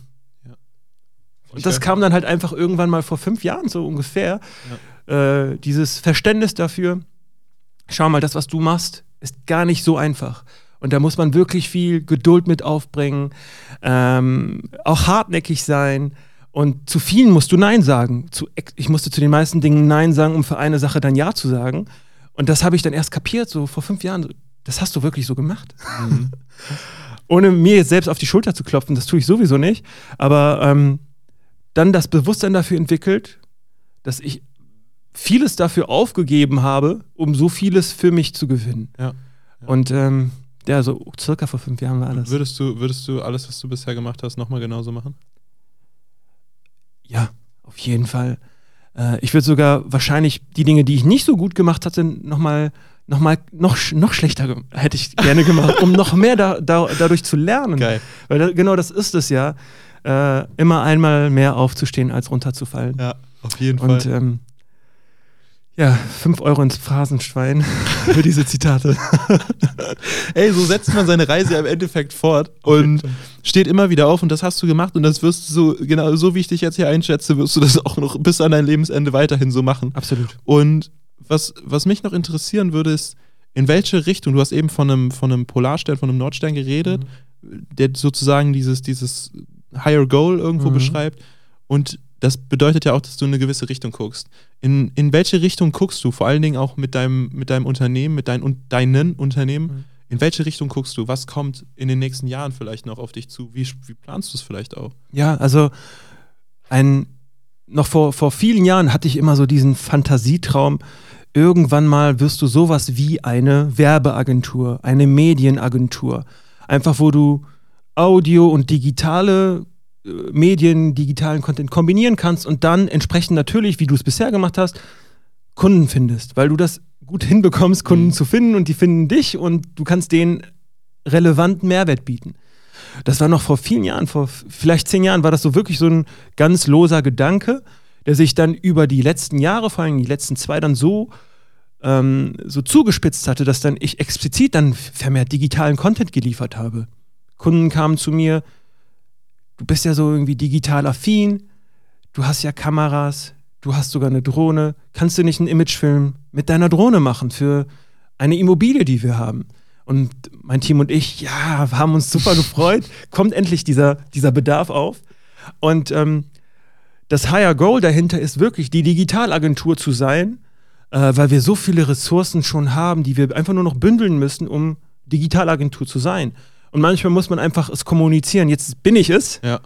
Und das kam dann halt einfach irgendwann mal vor fünf Jahren so ungefähr. Äh, dieses Verständnis dafür, schau mal, das, was du machst, ist gar nicht so einfach. Und da muss man wirklich viel Geduld mit aufbringen, ähm, auch hartnäckig sein. Und zu vielen musst du Nein sagen. Zu, ich musste zu den meisten Dingen Nein sagen, um für eine Sache dann Ja zu sagen. Und das habe ich dann erst kapiert, so vor fünf Jahren. Das hast du wirklich so gemacht. Ohne mir jetzt selbst auf die Schulter zu klopfen, das tue ich sowieso nicht. Aber ähm, dann das Bewusstsein dafür entwickelt, dass ich vieles dafür aufgegeben habe, um so vieles für mich zu gewinnen. Ja. Und ähm, ja, so circa vor fünf Jahren war das. Würdest du, würdest du alles, was du bisher gemacht hast, nochmal genauso machen? Ja, auf jeden Fall. Äh, ich würde sogar wahrscheinlich die Dinge, die ich nicht so gut gemacht hatte, nochmal noch mal, noch, noch schlechter hätte ich gerne gemacht, um noch mehr da, da, dadurch zu lernen. Geil. Weil da, genau das ist es ja. Äh, immer einmal mehr aufzustehen, als runterzufallen. Ja, auf jeden Und ähm, ja, 5 Euro ins Phrasenschwein für diese Zitate. Ey, so setzt man seine Reise im Endeffekt fort und steht immer wieder auf und das hast du gemacht und das wirst du so, genau so wie ich dich jetzt hier einschätze, wirst du das auch noch bis an dein Lebensende weiterhin so machen. Absolut. Und was, was mich noch interessieren würde, ist, in welche Richtung, du hast eben von einem, von einem Polarstern, von einem Nordstern geredet, der sozusagen dieses, dieses Higher Goal irgendwo Mhm. beschreibt. Und das bedeutet ja auch, dass du in eine gewisse Richtung guckst. In, in welche Richtung guckst du? Vor allen Dingen auch mit deinem, mit deinem Unternehmen, mit dein, deinen Unternehmen. Mhm. In welche Richtung guckst du? Was kommt in den nächsten Jahren vielleicht noch auf dich zu? Wie, wie planst du es vielleicht auch? Ja, also ein noch vor, vor vielen Jahren hatte ich immer so diesen Fantasietraum, irgendwann mal wirst du sowas wie eine Werbeagentur, eine Medienagentur. Einfach wo du Audio und digitale äh, Medien, digitalen Content kombinieren kannst und dann entsprechend natürlich, wie du es bisher gemacht hast, Kunden findest, weil du das gut hinbekommst, Kunden Mhm. zu finden und die finden dich und du kannst denen relevanten Mehrwert bieten. Das war noch vor vielen Jahren, vor vielleicht zehn Jahren, war das so wirklich so ein ganz loser Gedanke, der sich dann über die letzten Jahre, vor allem die letzten zwei, dann so, ähm, so zugespitzt hatte, dass dann ich explizit dann vermehrt digitalen Content geliefert habe. Kunden kamen zu mir, du bist ja so irgendwie digital affin, du hast ja Kameras, du hast sogar eine Drohne, kannst du nicht einen Imagefilm mit deiner Drohne machen für eine Immobilie, die wir haben? Und mein Team und ich, ja, haben uns super gefreut, kommt endlich dieser, dieser Bedarf auf. Und ähm, das Higher Goal dahinter ist wirklich, die Digitalagentur zu sein, äh, weil wir so viele Ressourcen schon haben, die wir einfach nur noch bündeln müssen, um Digitalagentur zu sein. Und manchmal muss man einfach es kommunizieren. Jetzt bin ich es. Ja.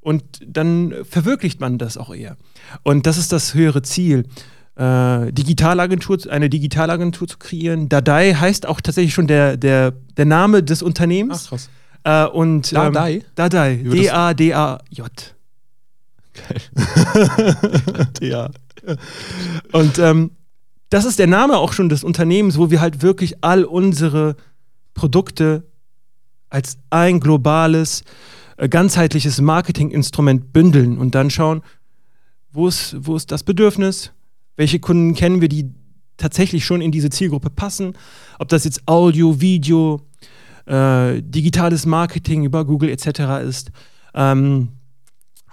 Und dann verwirklicht man das auch eher. Und das ist das höhere Ziel. Äh, Digitalagentur, eine Digitalagentur zu kreieren. Dadai heißt auch tatsächlich schon der, der, der Name des Unternehmens. krass. Äh, und, Dadai? Ähm, Dadai. Wie wird D-A-D-A-J. Ja. Und ähm, das ist der Name auch schon des Unternehmens, wo wir halt wirklich all unsere Produkte als ein globales, äh, ganzheitliches Marketinginstrument bündeln und dann schauen, wo ist, wo ist das Bedürfnis, welche Kunden kennen wir, die tatsächlich schon in diese Zielgruppe passen, ob das jetzt Audio, Video, äh, digitales Marketing über Google etc. ist. Ähm,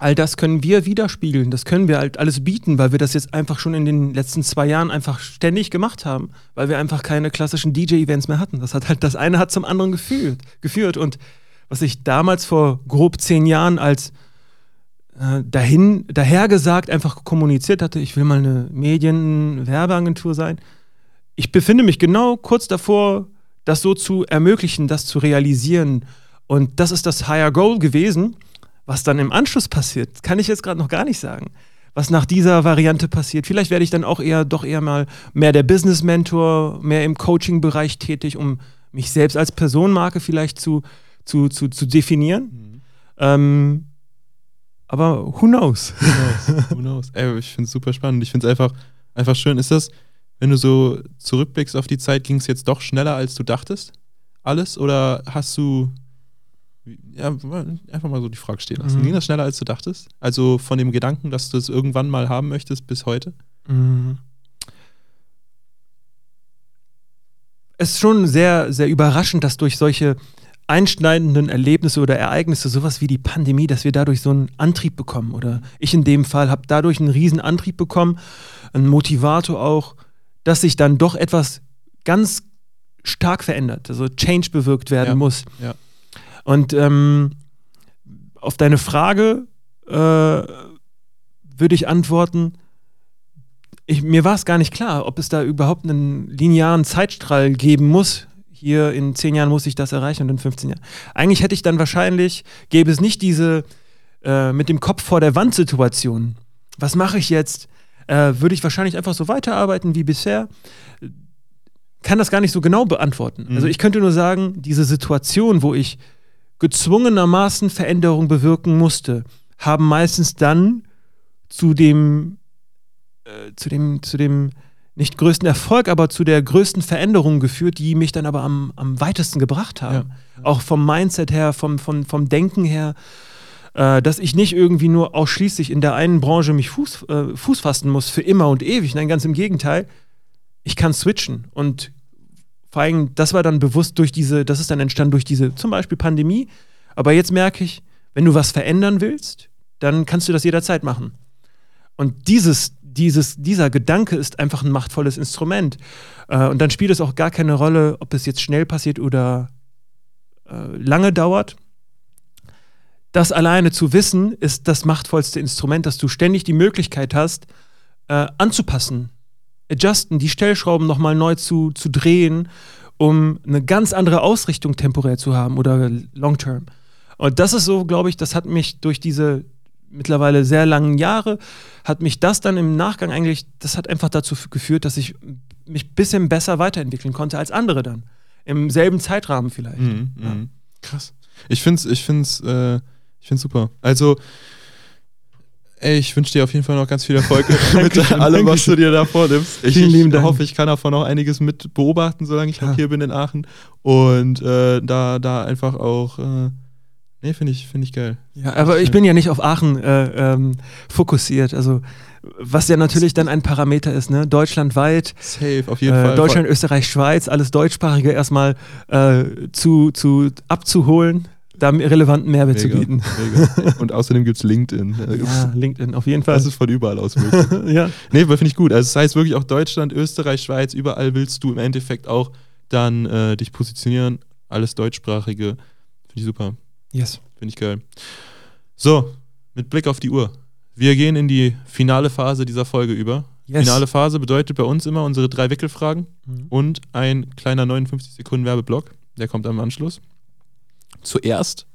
all das können wir widerspiegeln, das können wir halt alles bieten, weil wir das jetzt einfach schon in den letzten zwei Jahren einfach ständig gemacht haben, weil wir einfach keine klassischen DJ-Events mehr hatten. Das hat halt das eine hat zum anderen geführt, geführt und was ich damals vor grob zehn Jahren als äh, dahin, dahergesagt einfach kommuniziert hatte, ich will mal eine Medien-Werbeagentur sein. Ich befinde mich genau kurz davor, das so zu ermöglichen, das zu realisieren. Und das ist das Higher Goal gewesen. Was dann im Anschluss passiert, kann ich jetzt gerade noch gar nicht sagen. Was nach dieser Variante passiert. Vielleicht werde ich dann auch eher doch eher mal mehr der Business-Mentor, mehr im Coaching-Bereich tätig, um mich selbst als Personenmarke vielleicht zu, zu, zu, zu definieren. Ähm, aber who knows? Who knows? Who knows? Ey, ich finde es super spannend. Ich finde es einfach, einfach schön. Ist das, wenn du so zurückblickst auf die Zeit, ging es jetzt doch schneller, als du dachtest? Alles? Oder hast du, Ja, einfach mal so die Frage stehen lassen. Mhm. Ging das schneller, als du dachtest? Also von dem Gedanken, dass du es irgendwann mal haben möchtest, bis heute? Mhm. Es ist schon sehr, sehr überraschend, dass durch solche einschneidenden Erlebnisse oder Ereignisse, sowas wie die Pandemie, dass wir dadurch so einen Antrieb bekommen. Oder ich in dem Fall habe dadurch einen riesen Antrieb bekommen, einen Motivator auch, dass sich dann doch etwas ganz stark verändert, also Change bewirkt werden Ja, muss. ja. Und ähm, auf deine Frage äh, würde ich antworten, ich, mir war es gar nicht klar, ob es da überhaupt einen linearen Zeitstrahl geben muss. Hier in zehn Jahren muss ich das erreichen und in 15 Jahren. Eigentlich hätte ich dann wahrscheinlich, gäbe es nicht diese äh, mit dem Kopf vor der Wand Situation. Was mache ich jetzt? Äh, würde ich wahrscheinlich einfach so weiterarbeiten wie bisher. Kann das gar nicht so genau beantworten. Mhm. Also ich könnte nur sagen, diese Situation, wo ich gezwungenermaßen Veränderung bewirken musste, haben meistens dann zu dem, äh, zu dem, zu dem nicht größten Erfolg, aber zu der größten Veränderung geführt, die mich dann aber am, am weitesten gebracht haben. Auch vom Mindset her, vom, vom, vom Denken her, äh, dass ich nicht irgendwie nur ausschließlich in der einen Branche mich Fuß, äh, Fuß fassen muss für immer und ewig. Nein, ganz im Gegenteil. Ich kann switchen und vor allem, das war dann bewusst durch diese, das ist dann entstanden durch diese zum Beispiel Pandemie. Aber jetzt merke ich, wenn du was verändern willst, dann kannst du das jederzeit machen. Und dieses, dieses, dieser Gedanke ist einfach ein machtvolles Instrument. Äh, und dann spielt es auch gar keine Rolle, ob es jetzt schnell passiert oder äh, lange dauert. Das alleine zu wissen, ist das machtvollste Instrument, dass du ständig die Möglichkeit hast, äh, anzupassen, adjusten, die Stellschrauben nochmal neu zu, zu drehen, um eine ganz andere Ausrichtung temporär zu haben oder long term. Und das ist so, glaube ich, das hat mich durch diese mittlerweile sehr langen Jahre, hat mich das dann im Nachgang eigentlich, das hat einfach dazu geführt, dass ich mich ein bisschen besser weiterentwickeln konnte als andere dann. Im selben Zeitrahmen vielleicht. Mhm, Ja. mhm. Krass. Ich find's, ich find's, äh, ich find's super. Also, ey, ich wünsche dir auf jeden Fall noch ganz viel Erfolg mit allem, was du dir da vornimmst. Ich, ich hoffe, ich kann davon noch einiges mit beobachten, solange ich noch hier bin in Aachen. Und äh, da, da einfach auch, äh, nee, finde ich, finde ich geil. Ja, aber ich bin ja nicht auf Aachen äh, ähm, fokussiert. Also, was ja natürlich dann ein Parameter ist, ne? Deutschlandweit, Safe, auf jeden äh, Fall. Deutschland, Österreich, Schweiz, alles Deutschsprachige erstmal äh, zu, zu abzuholen, da relevanten Mehrwert zu Mega, bieten. mega. Und außerdem gibt es LinkedIn. Ja, LinkedIn, auf jeden Fall. Das ist von überall aus möglich. ja. Nee, aber finde ich gut. Also das heißt wirklich auch Deutschland, Österreich, Schweiz, überall willst du im Endeffekt auch dann äh, dich positionieren. Alles deutschsprachige. Finde ich super. Yes. Finde ich geil. So, mit Blick auf die Uhr. Wir gehen in die finale Phase dieser Folge über. Yes. Finale Phase bedeutet bei uns immer unsere drei Wickelfragen Mhm. und ein kleiner 59 Sekunden Werbeblock. Der kommt am Anschluss. Zuerst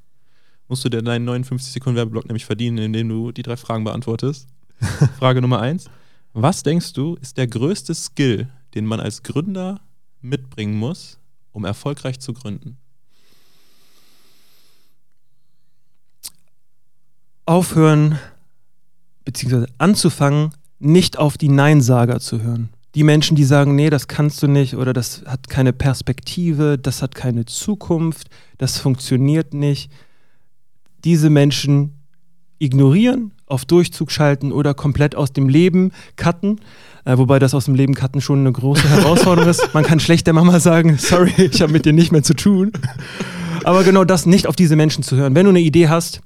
musst du dir deinen 59 Sekunden Werbeblock nämlich verdienen, indem du die drei Fragen beantwortest. Frage Nummer eins. Was denkst du, ist der größte Skill, den man als Gründer mitbringen muss, um erfolgreich zu gründen? Aufhören, beziehungsweise anzufangen, nicht auf die Neinsager zu hören. Die Menschen, die sagen, nee, das kannst du nicht oder das hat keine Perspektive, das hat keine Zukunft, das funktioniert nicht. Diese Menschen ignorieren, auf Durchzug schalten oder komplett aus dem Leben cutten. Äh, wobei das aus dem Leben cutten schon eine große Herausforderung ist. Man kann schlecht der Mama sagen, sorry, ich habe mit dir nicht mehr zu tun. Aber genau das, nicht auf diese Menschen zu hören. Wenn du eine Idee hast,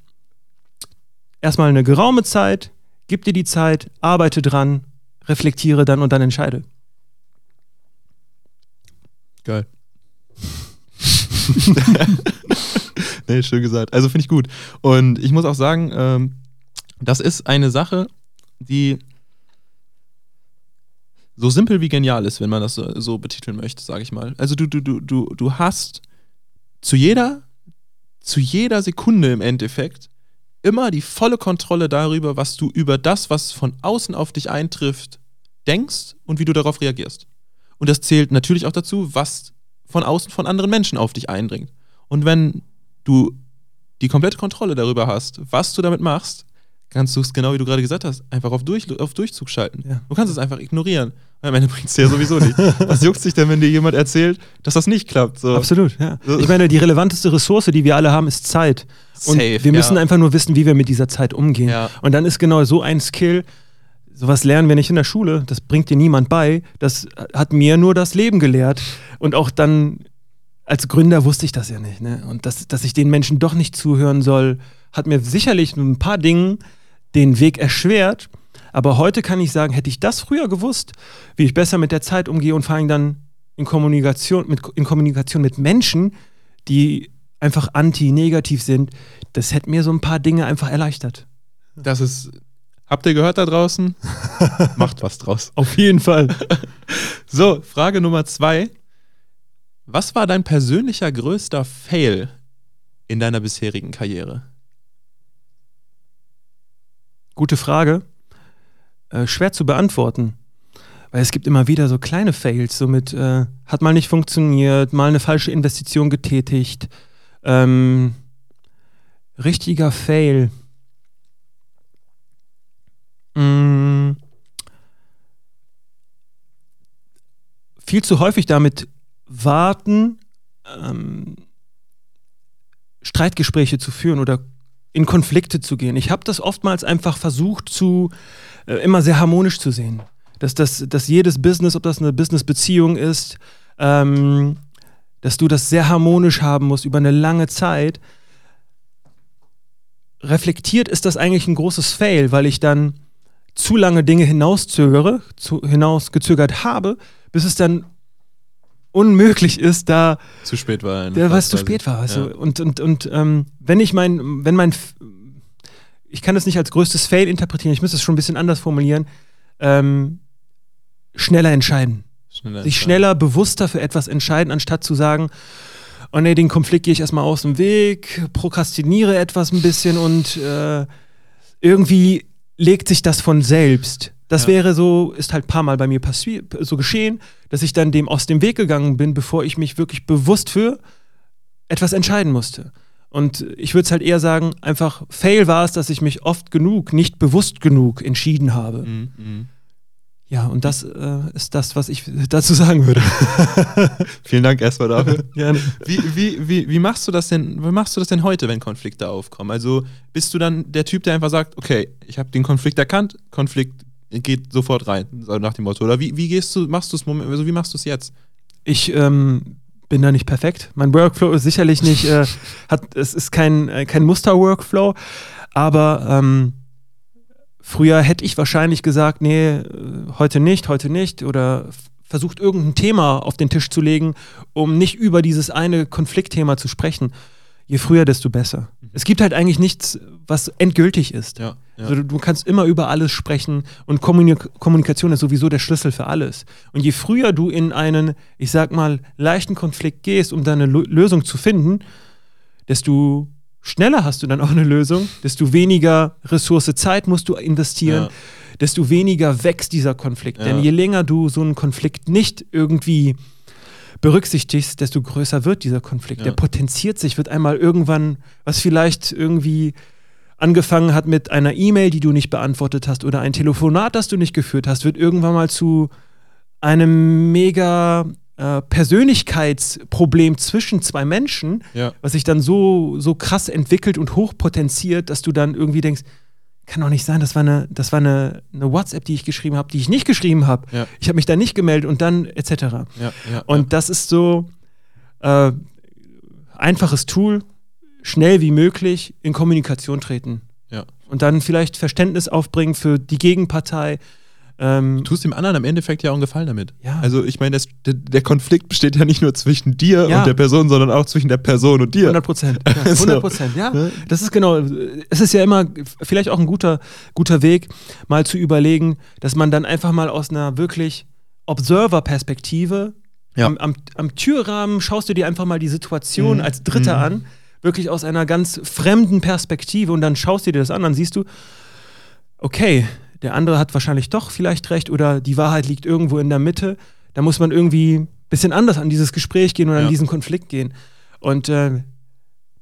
erstmal eine geraume Zeit, gib dir die Zeit, arbeite dran, reflektiere dann und dann entscheide. Geil. nee, schön gesagt. Also finde ich gut. Und ich muss auch sagen, ähm, das ist eine Sache, die so simpel wie genial ist, wenn man das so, so betiteln möchte, sage ich mal. Also du, du, du, du, du hast zu jeder, zu jeder Sekunde im Endeffekt immer die volle Kontrolle darüber, was du über das, was von außen auf dich eintrifft, denkst und wie du darauf reagierst. Und das zählt natürlich auch dazu, was von außen von anderen Menschen auf dich eindringt. Und wenn du die komplette Kontrolle darüber hast, was du damit machst, kannst du es genau wie du gerade gesagt hast, einfach auf, Durch, auf Durchzug schalten. Ja. Du kannst es einfach ignorieren. Am Ende bringt es dir ja sowieso nicht. Was juckt sich denn, wenn dir jemand erzählt, dass das nicht klappt? So. Absolut, ja. Ich meine, die relevanteste Ressource, die wir alle haben, ist Zeit. Und Safe, wir müssen ja. einfach nur wissen, wie wir mit dieser Zeit umgehen. Ja. Und dann ist genau so ein Skill, sowas lernen wir nicht in der Schule, das bringt dir niemand bei. Das hat mir nur das Leben gelehrt. Und auch dann als Gründer wusste ich das ja nicht. Ne? Und dass, dass ich den Menschen doch nicht zuhören soll, hat mir sicherlich ein paar Dingen den Weg erschwert. Aber heute kann ich sagen, hätte ich das früher gewusst, wie ich besser mit der Zeit umgehe und vor allem dann in Kommunikation mit, in Kommunikation mit Menschen, die einfach anti-negativ sind, das hätte mir so ein paar Dinge einfach erleichtert. Das ist. Habt ihr gehört da draußen? Macht was draus. Auf jeden Fall. So, Frage Nummer zwei. Was war dein persönlicher größter Fail in deiner bisherigen Karriere? Gute Frage. Äh, schwer zu beantworten. Weil es gibt immer wieder so kleine Fails, so mit, äh, hat mal nicht funktioniert, mal eine falsche Investition getätigt. Ähm, richtiger Fail. Mm. Viel zu häufig damit warten, ähm, Streitgespräche zu führen oder in Konflikte zu gehen. Ich habe das oftmals einfach versucht zu äh, immer sehr harmonisch zu sehen. Dass, das, dass jedes Business, ob das eine Business-Beziehung ist, ähm, dass du das sehr harmonisch haben musst über eine lange Zeit. Reflektiert ist das eigentlich ein großes Fail, weil ich dann zu lange Dinge hinauszögere, zu, hinausgezögert habe, bis es dann unmöglich ist, da Zu spät war. der, was zu spät war. Weißt Ja. Und, und, und ähm, wenn ich mein, wenn mein, ich kann das nicht als größtes Fail interpretieren, ich müsste es schon ein bisschen anders formulieren, ähm, schneller entscheiden. Schneller Sich entscheiden. schneller, bewusster für etwas entscheiden, anstatt zu sagen, oh nee, den Konflikt gehe ich erstmal aus dem Weg, prokrastiniere etwas ein bisschen und äh, irgendwie legt sich das von selbst. Das Ja. wäre so, ist halt ein paar Mal bei mir passiert, so geschehen, dass ich dann dem aus dem Weg gegangen bin, bevor ich mich wirklich bewusst für etwas entscheiden musste. Und ich würde es halt eher sagen, einfach Fail war es, dass ich mich oft genug, nicht bewusst genug entschieden habe. Mhm, mhm. Ja, und das äh, ist das, was ich dazu sagen würde. Vielen Dank erstmal dafür. Gerne. Wie, wie, wie, wie machst du das denn, wie machst du das denn heute, wenn Konflikte aufkommen? Also bist du dann der Typ, der einfach sagt, okay, ich habe den Konflikt erkannt, Konflikt geht sofort rein, nach dem Motto. Oder wie, wie gehst du, machst du es also wie machst du es jetzt? Ich ähm, bin da nicht perfekt. Mein Workflow ist sicherlich nicht, äh, hat, es ist kein, äh, kein Muster-Workflow, aber ähm, früher hätte ich wahrscheinlich gesagt, nee, äh, heute nicht, heute nicht oder versucht irgendein Thema auf den Tisch zu legen, um nicht über dieses eine Konfliktthema zu sprechen. Je früher, desto besser. Es gibt halt eigentlich nichts, was endgültig ist. Ja, ja. Also du, kannst immer über alles sprechen und Kommunik Kommunikation ist sowieso der Schlüssel für alles. Und je früher du in einen, ich sag mal, leichten Konflikt gehst, um deine Lo Lösung zu finden, desto schneller hast du dann auch eine Lösung, desto weniger Ressource Zeit musst du investieren, Ja. desto weniger wächst dieser Konflikt. Denn je länger du so einen Konflikt nicht irgendwie berücksichtigst, desto größer wird dieser Konflikt. Ja. Der potenziert sich, wird einmal irgendwann, was vielleicht irgendwie angefangen hat mit einer E-Mail, die du nicht beantwortet hast oder ein Telefonat, das du nicht geführt hast, wird irgendwann mal zu einem mega äh, Persönlichkeitsproblem zwischen zwei Menschen, ja. was sich dann so, so krass entwickelt und hochpotenziert, dass du dann irgendwie denkst, kann doch nicht sein, das war eine, das war eine, eine WhatsApp, die ich geschrieben habe, die ich nicht geschrieben habe. Ja. Ich habe mich da nicht gemeldet und dann etc. Ja, ja, Und das ist so äh, einfaches Tool, schnell wie möglich in Kommunikation treten. Und dann vielleicht Verständnis aufbringen für die Gegenpartei. Ähm, Du tust dem anderen im Endeffekt ja auch einen Gefallen damit. Ja. Also ich meine, der, der Konflikt besteht ja nicht nur zwischen dir Ja. und der Person, sondern auch zwischen der Person und dir. 100 Prozent. Ja, So. 100 Prozent, ja. Ne? Das ist genau, es ist ja immer vielleicht auch ein guter, guter Weg, mal zu überlegen, dass man dann einfach mal aus einer wirklich Observer-Perspektive Ja. am, am, am Türrahmen schaust du dir einfach mal die Situation Mhm. als Dritter Mhm. an, wirklich aus einer ganz fremden Perspektive und dann schaust du dir das an, dann siehst du, okay, der andere hat wahrscheinlich doch vielleicht recht oder die Wahrheit liegt irgendwo in der Mitte. Da muss man irgendwie ein bisschen anders an dieses Gespräch gehen und Ja. an diesen Konflikt gehen. Und äh,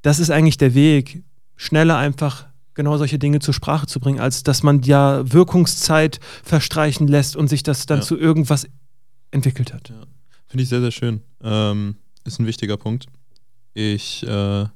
das ist eigentlich der Weg. Schneller einfach genau solche Dinge zur Sprache zu bringen, als dass man ja Wirkungszeit verstreichen lässt und sich das dann Ja. zu irgendwas entwickelt hat. Finde ich sehr, sehr schön. Ähm, ist ein wichtiger Punkt. Ich, äh,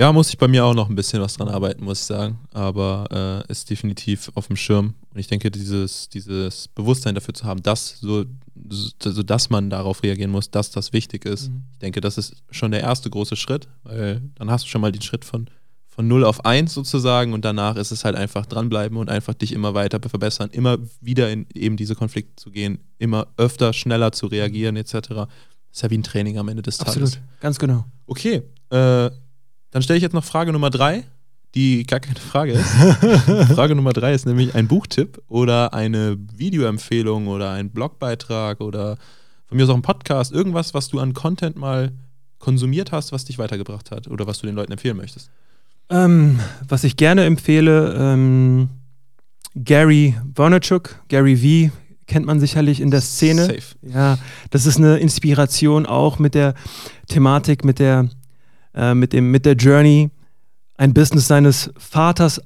ja, muss ich bei mir auch noch ein bisschen was dran arbeiten, muss ich sagen. Aber äh, ist definitiv auf dem Schirm. Und ich denke, dieses, dieses Bewusstsein dafür zu haben, dass so, so, dass man darauf reagieren muss, dass das wichtig ist. Mhm. Ich denke, das ist schon der erste große Schritt, weil dann hast du schon mal den Schritt von, von 0 auf 1 sozusagen und danach ist es halt einfach dranbleiben und einfach dich immer weiter verbessern, immer wieder in eben diese Konflikte zu gehen, immer öfter, schneller zu reagieren etc. Das ist ja wie ein Training am Ende des Tages. Absolut, ganz genau. Okay, äh, dann stelle ich jetzt noch Frage Nummer drei, die gar keine Frage ist. Frage Nummer drei ist nämlich ein Buchtipp oder eine Videoempfehlung oder ein Blogbeitrag oder von mir aus auch ein Podcast, irgendwas, was du an Content mal konsumiert hast, was dich weitergebracht hat oder was du den Leuten empfehlen möchtest. Ähm, was ich gerne empfehle, ähm, Gary Vaynerchuk, Gary V, kennt man sicherlich in der Szene. Safe. Ja, das ist eine Inspiration auch mit der Thematik, mit der, äh, mit dem, mit der Journey, ein Business seines Vaters,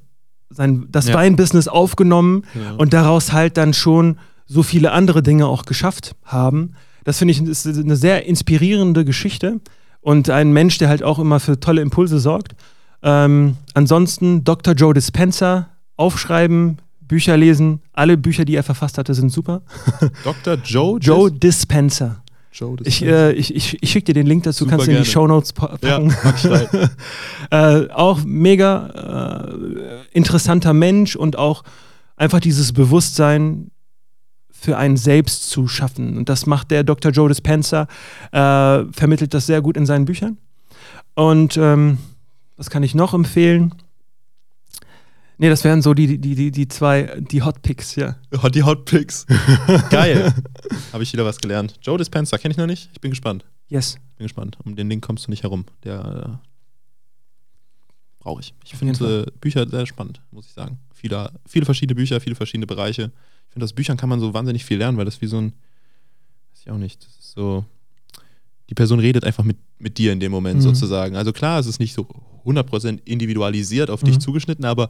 sein, das Ja. Weinbusiness aufgenommen Genau. und daraus halt dann schon so viele andere Dinge auch geschafft haben. Das finde ich ist eine sehr inspirierende Geschichte und ein Mensch, der halt auch immer für tolle Impulse sorgt. Ähm, ansonsten Dr. Joe Dispenza, aufschreiben, Bücher lesen. Alle Bücher, die er verfasst hatte, sind super. Dr. Joe Joe Dispenza. Joe Ich, äh, ich, ich, ich schicke dir den Link dazu, Super kannst du in die. Shownotes pa- ja, packen. rein. äh, auch mega äh, interessanter Mensch und auch einfach dieses Bewusstsein für einen selbst zu schaffen. Und das macht der Dr. Joe Dispenza, äh, vermittelt das sehr gut in seinen Büchern. Und ähm, was kann ich noch empfehlen? Nee, das wären so die, die, die, die zwei, die Hot Picks, ja. Oh, die Hot Picks. Geil. Habe ich wieder was gelernt. Joe Dispenza kenne ich noch nicht. Ich bin gespannt. Yes. Bin gespannt. Um den Link kommst du nicht herum. Der äh, brauche ich. Ich finde äh, Bücher sehr spannend, muss ich sagen. Viele, viele verschiedene Bücher, viele verschiedene Bereiche. Ich finde, aus Büchern kann man so wahnsinnig viel lernen, weil das wie so ein, weiß ich auch nicht, das ist so, die Person redet einfach mit, mit dir in dem Moment Mhm. sozusagen. Also klar, es ist nicht so 100% individualisiert auf dich Mhm. zugeschnitten, aber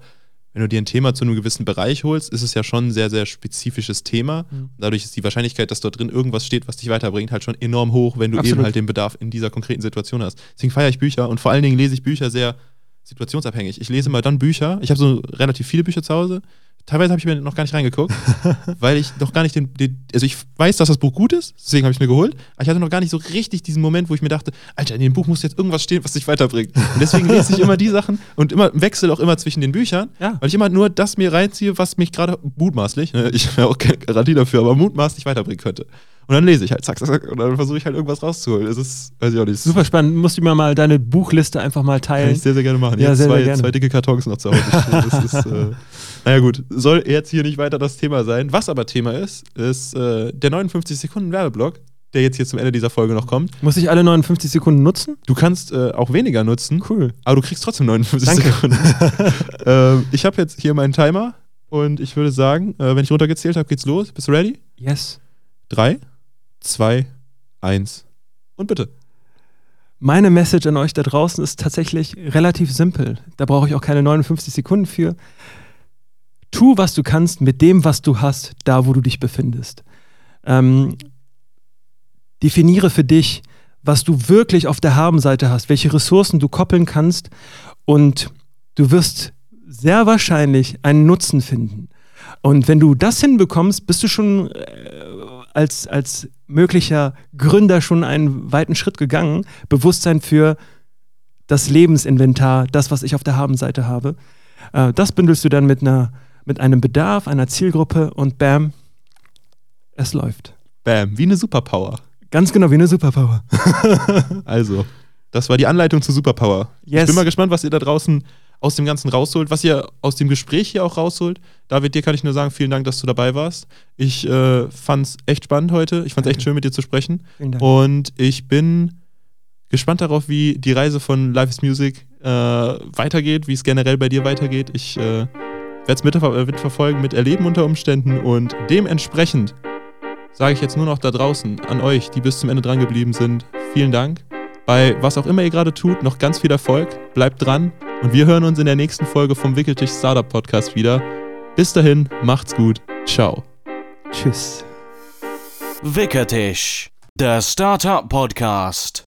wenn du dir ein Thema zu einem gewissen Bereich holst, ist es ja schon ein sehr, sehr spezifisches Thema. Mhm. Dadurch ist die Wahrscheinlichkeit, dass dort drin irgendwas steht, was dich weiterbringt, halt schon enorm hoch, wenn du Absolut. eben halt den Bedarf in dieser konkreten Situation hast. Deswegen feiere ich Bücher und vor allen Dingen lese ich Bücher sehr situationsabhängig. Ich lese mal dann Bücher. Ich habe so relativ viele Bücher zu Hause. Teilweise habe ich mir noch gar nicht reingeguckt, weil ich noch gar nicht den, den. Also ich weiß, dass das Buch gut ist, deswegen habe ich es mir geholt. Aber ich hatte noch gar nicht so richtig diesen Moment, wo ich mir dachte, Alter, in dem Buch muss jetzt irgendwas stehen, was dich weiterbringt. Und deswegen lese ich immer die Sachen und immer wechsle auch immer zwischen den Büchern, Ja. weil ich immer nur das mir reinziehe, was mich gerade mutmaßlich, ne, ich habe ja auch keine Garantie dafür, aber mutmaßlich weiterbringen könnte. Und dann lese ich halt, zack, zack, zack, und dann versuche ich halt irgendwas rauszuholen. Es ist, weiß ich auch nicht. Super spannend. Musst du mir mal deine Buchliste einfach mal Kann teilen. ich sehr, sehr gerne machen. Ja, sehr, zwei, sehr gerne. zwei dicke Kartons noch zu Hause. Das ist, äh, naja, gut. Soll jetzt hier nicht weiter das Thema sein. Was aber Thema ist, ist äh, der 59 Sekunden Werbeblock, der jetzt hier zum Ende dieser Folge noch kommt. Muss ich alle 59 Sekunden nutzen? Du kannst äh, auch weniger nutzen, Cool. aber du kriegst trotzdem 59 Danke. Sekunden. ähm, ich habe jetzt hier meinen Timer und ich würde sagen, äh, wenn ich runtergezählt habe, geht's los. Bist du ready? Yes. Drei, zwei, eins und bitte. Meine Message an euch da draußen ist tatsächlich relativ simpel. Da brauche ich auch keine 59 Sekunden für. Tu, was du kannst mit dem, was du hast, da, wo du dich befindest. Ähm, definiere für dich, was du wirklich auf der Habenseite hast, welche Ressourcen du koppeln kannst und du wirst sehr wahrscheinlich einen Nutzen finden. Und wenn du das hinbekommst, bist du schon äh, als, als möglicher Gründer schon einen weiten Schritt gegangen. Bewusstsein für das Lebensinventar, das, was ich auf der Habenseite habe. Äh, das bündelst du dann mit, einer, mit einem Bedarf, einer Zielgruppe und bam, es läuft. Bam, wie eine Superpower. Ganz genau wie eine Superpower. Also, das war die Anleitung zu Superpower. Yes. Ich bin mal gespannt, was ihr da draußen aus dem Ganzen rausholt, was ihr aus dem Gespräch hier auch rausholt. David, dir kann ich nur sagen, vielen Dank, dass du dabei warst. Ich äh, fand es echt spannend heute. Ich fand es echt schön, mit dir zu sprechen. Vielen Dank. Und ich bin gespannt darauf, wie die Reise von Life is Music äh, weitergeht, wie es generell bei dir weitergeht. Ich äh, werde es mitver äh, mitverfolgen, miterleben unter Umständen und dementsprechend sage ich jetzt nur noch da draußen an euch, die bis zum Ende dran geblieben sind, vielen Dank. Bei was auch immer ihr gerade tut, noch ganz viel Erfolg, bleibt dran Und wir hören uns in der nächsten Folge vom Wickeltisch Startup Podcast wieder. Bis dahin, macht's gut. Ciao. Tschüss. Wickertisch, der Startup Podcast.